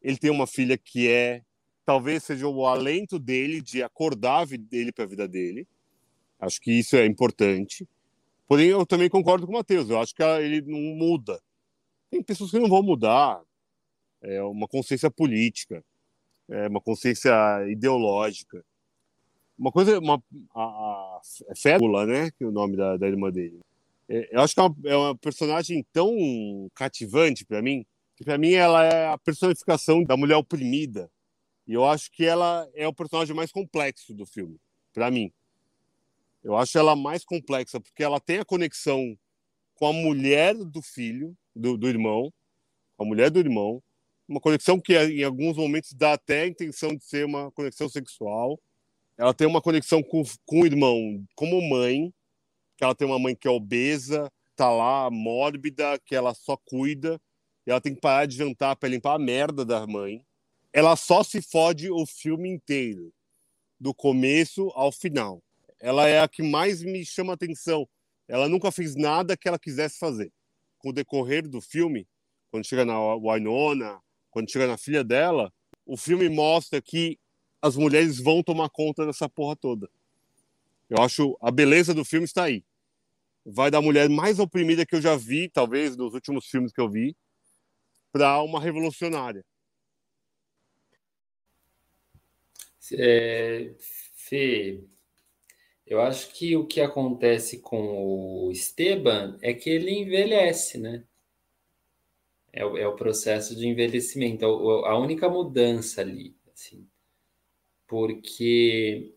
Ele tem uma filha que é talvez seja o alento dele de acordar dele para a vida dele. Acho que isso é importante. Porém, eu também concordo com o Matheus. Eu acho que ele não muda. Tem pessoas que não vão mudar. É uma consciência política, é uma consciência ideológica. Uma coisa, uma, a, a Fébula, né? Que é o nome da, da irmã dele. É, eu acho que é uma, é uma personagem tão cativante para mim, que para mim ela é a personificação da mulher oprimida. E eu acho que ela é o personagem mais complexo do filme, para mim. Eu acho ela mais complexa, porque ela tem a conexão com a mulher do filho, do, do irmão, com a mulher do irmão, uma conexão que em alguns momentos dá até a intenção de ser uma conexão sexual ela tem uma conexão com, com o irmão como mãe, que ela tem uma mãe que é obesa, tá lá, mórbida, que ela só cuida, e ela tem que parar de jantar para limpar a merda da mãe. Ela só se fode o filme inteiro. do começo ao final. Ela é a que mais me chama atenção. Ela nunca fez nada que ela quisesse fazer. Com o decorrer do filme, quando chega na Winona, quando chega na filha dela, o filme mostra que as mulheres vão tomar conta dessa porra toda. Eu acho a beleza do filme está aí. Vai da mulher mais oprimida que eu já vi, talvez dos últimos filmes que eu vi, para uma revolucionária. É, Fê, eu acho que o que acontece com o Esteban é que ele envelhece, né? É o, é o processo de envelhecimento, a, a única mudança ali, assim. Porque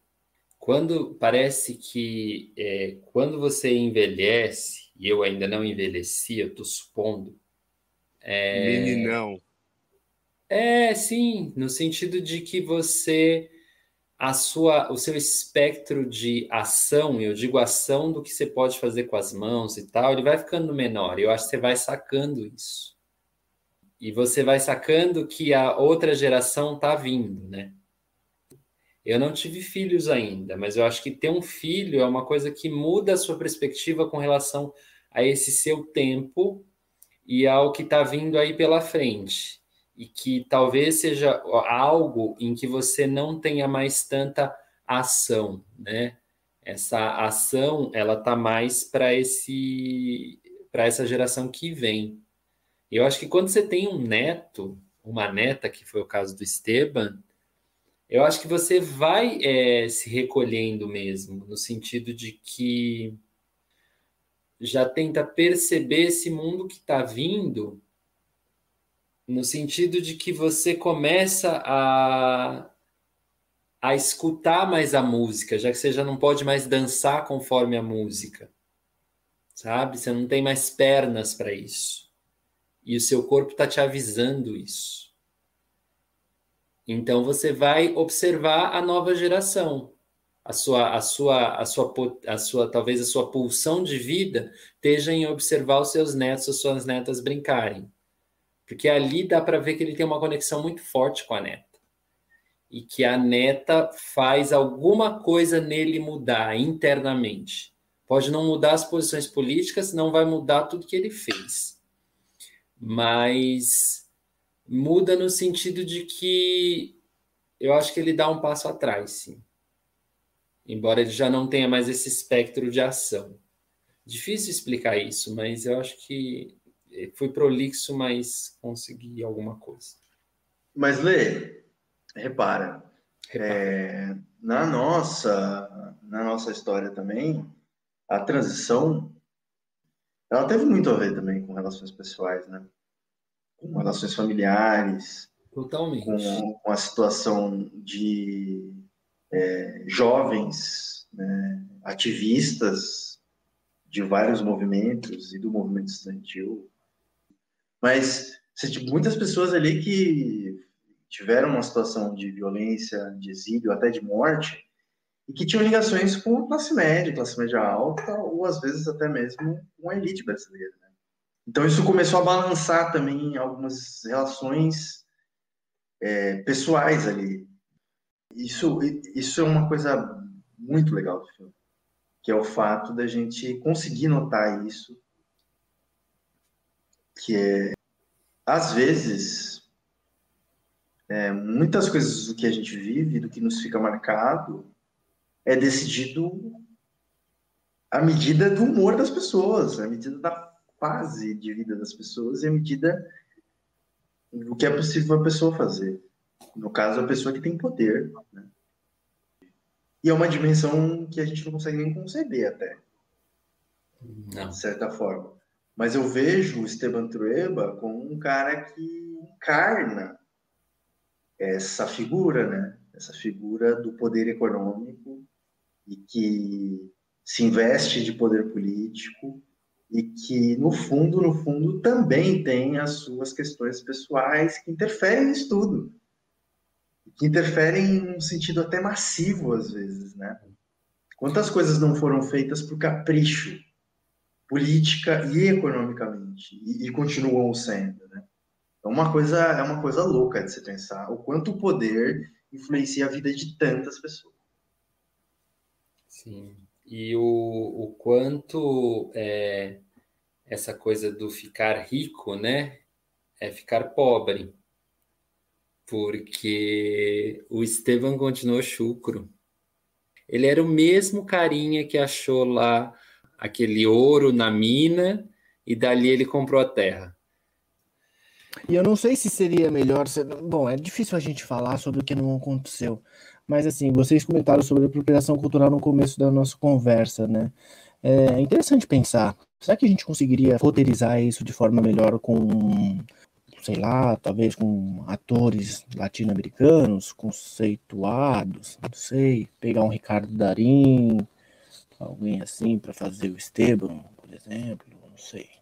quando parece que é, quando você envelhece, e eu ainda não envelheci, eu estou supondo. É, Meninão. É, sim, no sentido de que você a sua, o seu espectro de ação, eu digo ação do que você pode fazer com as mãos e tal, ele vai ficando menor. Eu acho que você vai sacando isso. E você vai sacando que a outra geração está vindo, né? Eu não tive filhos ainda, mas eu acho que ter um filho é uma coisa que muda a sua perspectiva com relação a esse seu tempo e ao que está vindo aí pela frente e que talvez seja algo em que você não tenha mais tanta ação, né? Essa ação ela tá mais para esse para essa geração que vem. Eu acho que quando você tem um neto, uma neta, que foi o caso do Esteban, eu acho que você vai é, se recolhendo mesmo, no sentido de que já tenta perceber esse mundo que está vindo no sentido de que você começa a, a escutar mais a música, já que você já não pode mais dançar conforme a música, sabe? Você não tem mais pernas para isso. E o seu corpo está te avisando isso. Então você vai observar a nova geração. A sua, a sua, a sua, a sua, talvez a sua pulsão de vida esteja em observar os seus netos, as suas netas brincarem porque ali dá para ver que ele tem uma conexão muito forte com a neta. E que a neta faz alguma coisa nele mudar internamente. Pode não mudar as posições políticas, não vai mudar tudo que ele fez. Mas muda no sentido de que eu acho que ele dá um passo atrás, sim. Embora ele já não tenha mais esse espectro de ação. Difícil explicar isso, mas eu acho que fui prolixo, mas consegui alguma coisa. Mas, Lê, repara, repara. É, na, nossa, na nossa história também, a transição ela teve muito a ver também com relações pessoais, né? Com relações familiares. Totalmente. Com, com a situação de é, jovens né, ativistas de vários movimentos e do movimento estudantil mas você, muitas pessoas ali que tiveram uma situação de violência, de exílio, até de morte, e que tinham ligações com classe média, classe média alta, ou às vezes até mesmo com a elite brasileira. Né? Então isso começou a balançar também algumas relações é, pessoais ali. Isso, isso é uma coisa muito legal do filme, que é o fato da gente conseguir notar isso que é, às vezes, é, muitas coisas do que a gente vive, do que nos fica marcado, é decidido à medida do humor das pessoas, à medida da fase de vida das pessoas e à medida do que é possível a pessoa fazer. No caso, a pessoa que tem poder. Né? E é uma dimensão que a gente não consegue nem conceber até. Não. De certa forma. Mas eu vejo o Esteban Trueba como um cara que encarna essa figura, né? Essa figura do poder econômico e que se investe de poder político e que no fundo, no fundo, também tem as suas questões pessoais que interferem nisso tudo, que interferem num sentido até massivo às vezes, né? Quantas coisas não foram feitas por capricho política e economicamente e, e continuam sendo, né? É uma coisa é uma coisa louca de se pensar o quanto o poder influencia a vida de tantas pessoas. Sim. E o, o quanto é, essa coisa do ficar rico, né? É ficar pobre. Porque o Estevam continuou chucro. Ele era o mesmo carinha que achou lá aquele ouro na mina e dali ele comprou a terra. E eu não sei se seria melhor. Bom, é difícil a gente falar sobre o que não aconteceu. Mas assim, vocês comentaram sobre a apropriação cultural no começo da nossa conversa, né? É interessante pensar. Será que a gente conseguiria roteirizar isso de forma melhor com, sei lá, talvez com atores latino-americanos conceituados? Não sei, pegar um Ricardo Darim, alguém assim para fazer o Esteban, por exemplo, não sei.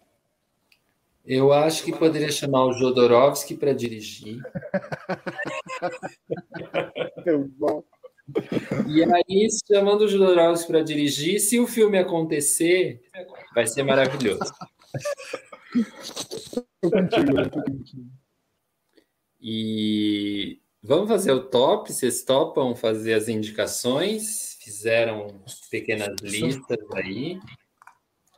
Eu acho que poderia chamar o Jodorowsky para dirigir. E aí, chamando o Jodorowsky para dirigir, se o filme acontecer, vai ser maravilhoso. E vamos fazer o top? Vocês topam fazer as indicações? Fizeram pequenas listas aí.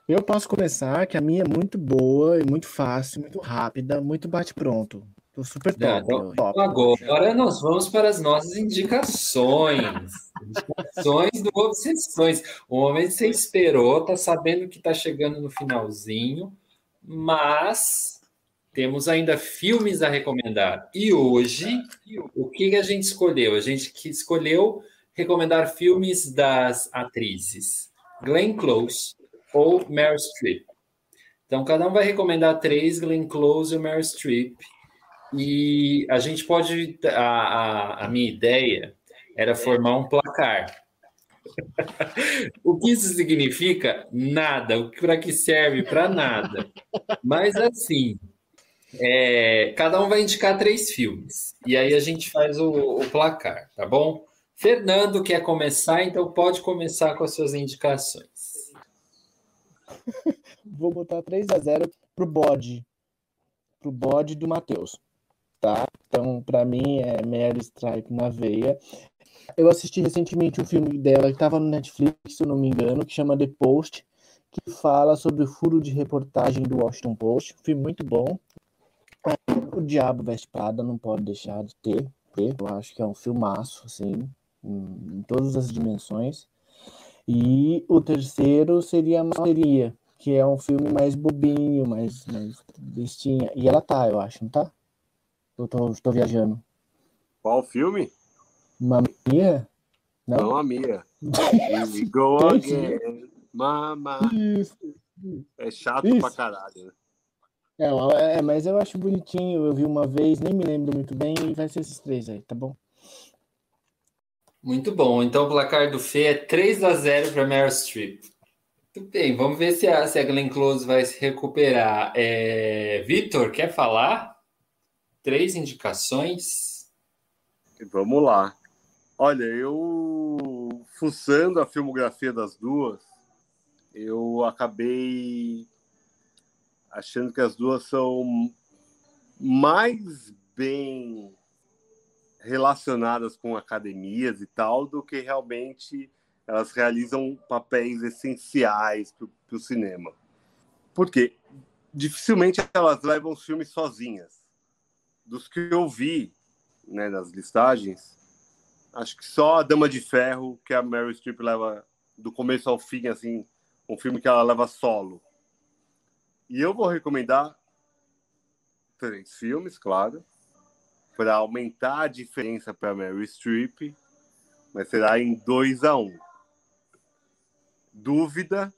Eu posso começar, que a minha é muito boa, e muito fácil, muito rápida, muito bate-pronto. Tô super top. Top. Agora nós vamos para as nossas indicações. indicações do Obsessões. O momento você esperou, tá sabendo que tá chegando no finalzinho, mas temos ainda filmes a recomendar. E hoje, o que a gente escolheu? A gente escolheu recomendar filmes das atrizes Glenn Close, ou Meryl Streep. Então, cada um vai recomendar três, Glenn Close e Meryl Streep. E a gente pode. A, a, a minha ideia era formar um placar. o que isso significa? Nada. Para que serve? Para nada. Mas assim, é, cada um vai indicar três filmes. E aí a gente faz o, o, placar, tá bom? Fernando quer começar, então pode começar com as suas indicações. Vou botar 3 a 0 pro bode. Pro bode do Matheus. Tá? Então, para mim, é Mary Stripe na veia. Eu assisti recentemente um filme dela que estava no Netflix, se eu não me engano, que chama The Post, que fala sobre o furo de reportagem do Washington Post. Um filme muito bom. O Diabo Veste Prada não pode deixar de ter. Eu acho que é um filmaço, assim, em todas as dimensões. E o terceiro seria a Maria, que é um filme mais bobinho, mais, mais bestinha. E ela tá, eu acho, não tá? Eu tô, tô viajando. Qual filme? Mamia? Não, não a Mia. Go again, mama. Isso. É chato Isso. pra caralho, né? É, é, mas eu acho bonitinho. Eu vi uma vez, nem me lembro muito bem, e vai ser esses três aí, tá bom? Muito bom. Então o placar do Fê é 3 a 0 para Meryl Streep. Muito bem, vamos ver se a, se a Glenn Close vai se recuperar. É, Vitor, quer falar? Três indicações. Vamos lá. Olha, eu fuçando a filmografia das duas, eu acabei achando que as duas são mais bem relacionadas com academias e tal, do que realmente elas realizam papéis essenciais para o cinema. Porque dificilmente elas levam os filmes sozinhas. Dos que eu vi né, nas listagens, acho que só a Dama de Ferro, que a Meryl Streep leva do começo ao fim, assim, um filme que ela leva solo. E eu vou recomendar três filmes, claro para aumentar a diferença para Mary Streep, mas será em 2 a 1 um. Dúvida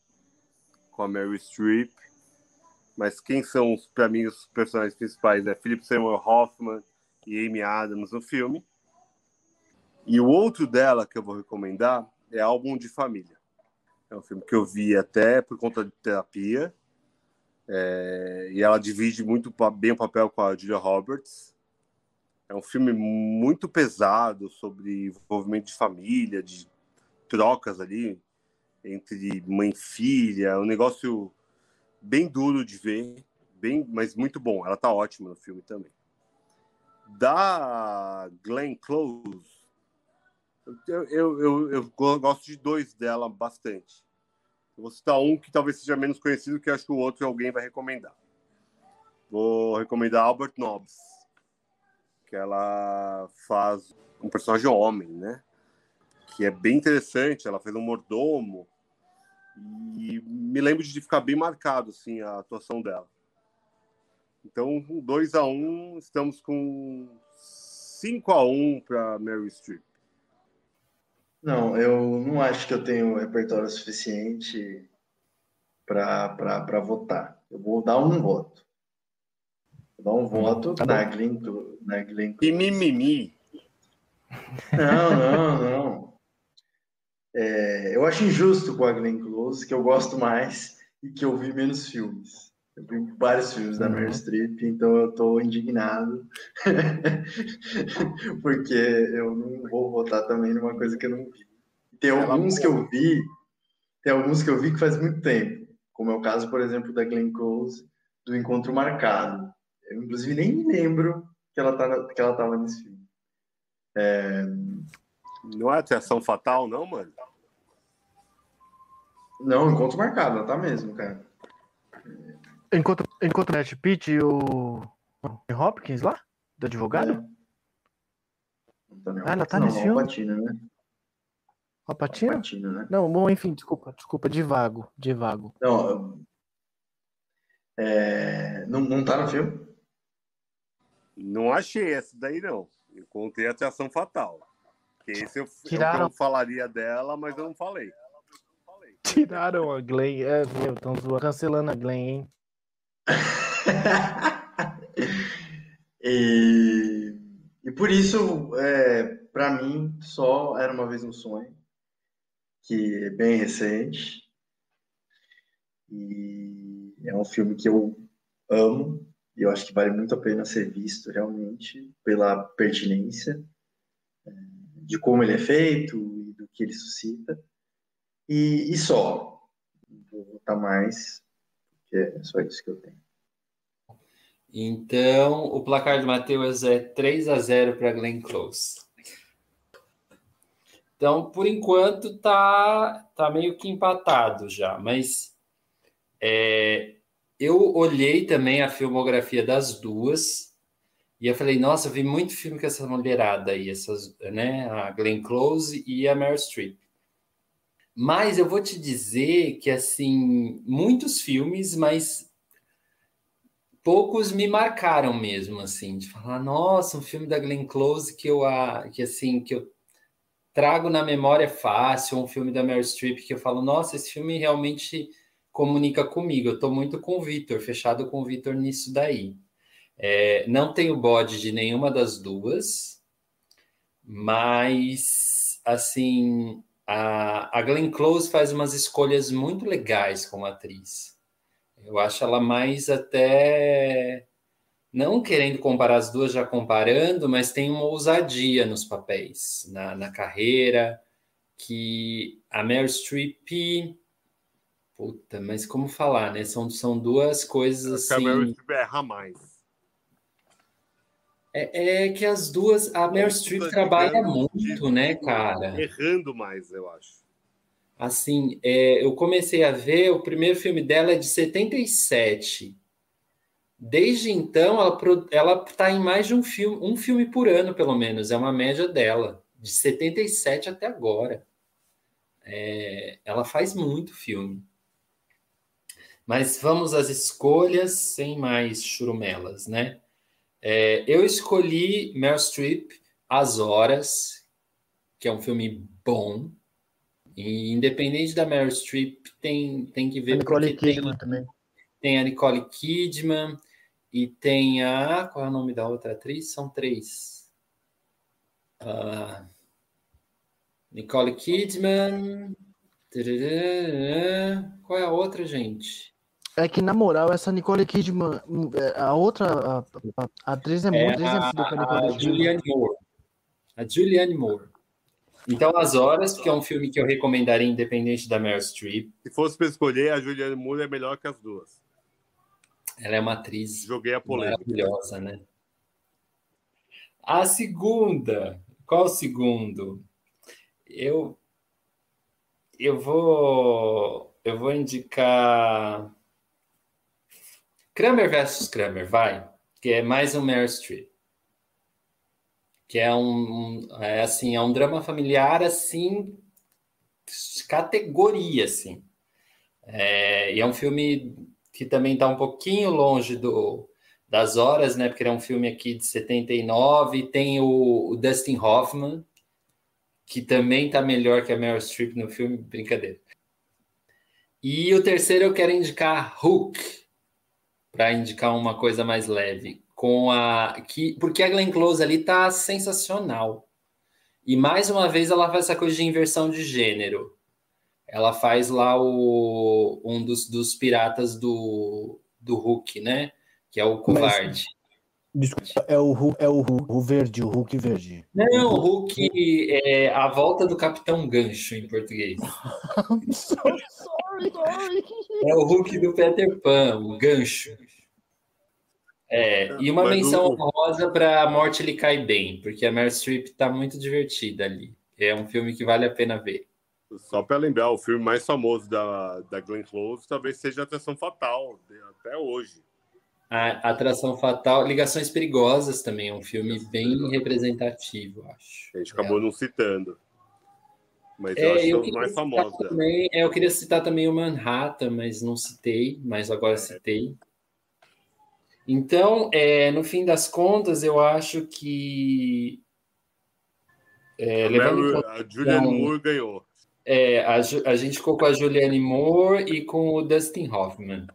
com a Mary Streep, mas quem são, para mim, os personagens principais? É Philip Seymour Hoffman e Amy Adams no filme. E o outro dela que eu vou recomendar é Álbum de Família. É um filme que eu vi até por conta de terapia. É, e ela divide muito bem o papel com a Julia Roberts. É um filme muito pesado sobre envolvimento de família, de trocas ali entre mãe e filha, é um negócio bem duro de ver, bem, mas muito bom. Ela tá ótima no filme também. Da Glenn Close, Eu, eu, eu, eu gosto de dois dela bastante. Eu vou citar um que talvez seja menos conhecido, que acho que o outro alguém vai recomendar. Vou recomendar Albert Nobbs, que ela faz um personagem homem, né? Que é bem interessante. Ela fez um mordomo e me lembro de ficar bem marcado assim a atuação dela. Então, 2 a 1 um, estamos com 5 a 1 um para Mary Streep. Não, eu não acho que eu tenho repertório suficiente para votar. Eu vou dar um voto. Dar um voto tá na, Glenn, na Glenn E mimimi. Não, não, não. É, eu acho injusto com a Glenn Close, que eu gosto mais e que eu vi menos filmes. Eu vi vários filmes da Meryl uhum. Streep, então eu estou indignado, porque eu não vou votar também numa coisa que eu não vi. Tem alguns que eu vi, tem alguns que eu vi que faz muito tempo, como é o caso, por exemplo, da Glenn Close, do Encontro Marcado. Eu, inclusive, nem me lembro que ela estava que ela tava nesse filme. É... Não é atração fatal, não, mano? Não, encontro marcado, ela tá mesmo, cara. Encontro, encontro Matt Pitt e o Hopkins lá? Do advogado? É. Ah, ela tá não, nesse filme? Patina, né? A Patina? Patina, né? Não, bom, enfim, desculpa, desculpa, de vago, de vago. Não, é... não, não tá no filme? Não achei essa daí, não. Encontrei a atração fatal. Que esse eu, Tiraram... eu falaria dela, mas eu não falei. Tiraram a Glenn. É, meu, estão cancelando a Glenn, hein? e, e por isso, é, para mim, só Era Uma Vez um Sonho, que é bem recente. E é um filme que eu amo, e eu acho que vale muito a pena ser visto realmente, pela pertinência é, de como ele é feito e do que ele suscita. E, e só. Vou votar mais, porque é só isso que eu tenho. Então, o placar do Matheus é 3 a 0 para Glenn Close. Então, por enquanto, tá, tá meio que empatado já, mas é, eu olhei também a filmografia das duas e eu falei, nossa, eu vi muito filme com essa mulherada aí, essas, né, a Glenn Close e a Meryl Streep. Mas eu vou te dizer que, assim, muitos filmes, mas poucos me marcaram mesmo, assim, de falar, nossa, um filme da Glenn Close que eu, que, assim, que eu trago na memória fácil, um filme da Meryl Streep que eu falo, nossa, esse filme realmente comunica comigo. Eu estou muito com o Vitor, fechado com o Vitor nisso daí. É, não tenho bode de nenhuma das duas, mas, assim, a, a Glenn Close faz umas escolhas muito legais como atriz. Eu acho ela mais até não querendo comparar as duas, já comparando, mas tem uma ousadia nos papéis, na, na carreira, que a Meryl Streep. Puta, mas como falar, né? São, são duas coisas assim. A Meryl Streep erra mais. É, é, que as duas, a Meryl Streep trabalha muito, né, cara? Errando mais, eu acho. Assim, é, eu comecei a ver, o primeiro filme dela é de 77. Desde então, ela está em mais de um filme, um filme por ano, pelo menos, é uma média dela, de 77 até agora. É, ela faz muito filme. Mas vamos às escolhas, sem mais churumelas, né? É, eu escolhi Meryl Streep, As Horas, que é um filme bom. E independente da Meryl Streep, tem, tem que ver. A Nicole Kidman tem, também. Tem a Nicole Kidman e tem a. Qual é o nome da outra atriz? São três. Uh, Nicole Kidman. Qual é a outra, gente? É que, na moral, essa Nicole Kidman, é, a outra a, a, a atriz é, é muito parecida com a Nicole Kidman. Julianne Moore. A Julianne Moore. Então, As Horas, que é um filme que eu recomendaria independente da Meryl Streep. Se fosse para escolher, a Julianne Moore é melhor que as duas. Ela é uma atriz Joguei a maravilhosa, né? A segunda, qual o segundo? Eu eu vou eu vou indicar Kramer versus Kramer, vai, que é mais um Meryl Streep. Que é um, é assim, é um drama familiar assim categoria assim. É, e é um filme que também está um pouquinho longe do, das horas, né? Porque é um filme aqui de 79, tem o, o Dustin Hoffman, que também está melhor que a Meryl Streep no filme, brincadeira. E o terceiro eu quero indicar Hook, para indicar uma coisa mais leve, com a que porque a Glenn Close ali tá sensacional. E mais uma vez ela faz essa coisa de inversão de gênero. Ela faz lá o um dos, dos piratas do, do Hulk, né? Que é o covarde. Mas, Desculpa, é o, é o, o verde, o Hulk verde. Não, o Hulk é a volta do Capitão Gancho em português. É o Hulk do Peter Pan, o Gancho. É, e uma Mas menção honrosa para A Morte Lhe Cai Bem, porque a Meryl Streep está muito divertida ali. É um filme que vale a pena ver. Só para lembrar, o filme mais famoso da, da Glenn Close talvez seja Atração Fatal, até hoje. A Atração Fatal, Ligações Perigosas também é um filme bem representativo, acho. A gente acabou é. não citando. Mas é, eu acho eu que é mais famoso. Também, é, eu queria citar também o Manhattan, mas não citei, mas agora é. citei. Então, é, no fim das contas, eu acho que. É, a, Mary, a Julianne Moore ganhou. É, a, a gente ficou com a Julianne Moore e com o Dustin Hoffman.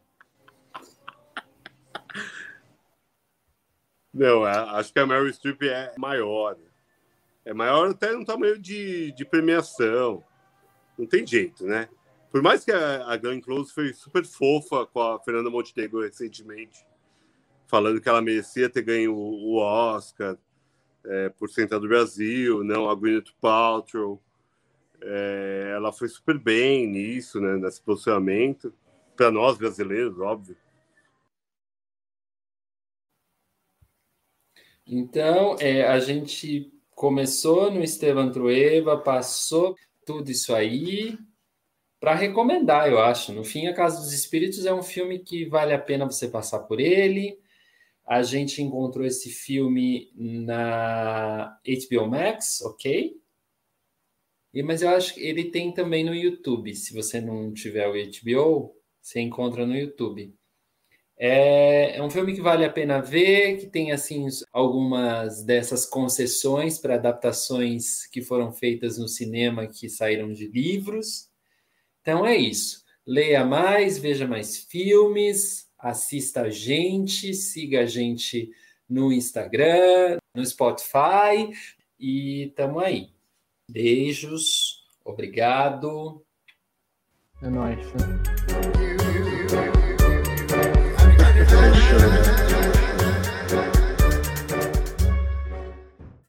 Não, acho que a Mary Streep é maior. É maior até no tamanho de, de premiação. Não tem jeito, né? Por mais que a, a Glenn Close foi super fofa com a Fernanda Montenegro recentemente, falando que ela merecia ter ganho o, o Oscar é, por Central do Brasil, não a Gwyneth Paltrow. É, ela foi super bem nisso, né, nesse posicionamento. Para nós brasileiros, óbvio. Então, é, a gente começou no Esteban Trueba, passou tudo isso aí para recomendar, eu acho. No fim, A Casa dos Espíritos é um filme que vale a pena você passar por ele. A gente encontrou esse filme na HBO Max, ok? E, mas eu acho que ele tem também no YouTube. Se você não tiver o HBO, você encontra no YouTube. É, é, um filme que vale a pena ver, que tem assim algumas dessas concessões para adaptações que foram feitas no cinema que saíram de livros. Então é isso. Leia mais, veja mais filmes, assista a gente, siga a gente no Instagram, no Spotify e tamo aí. Beijos, obrigado. É nóis.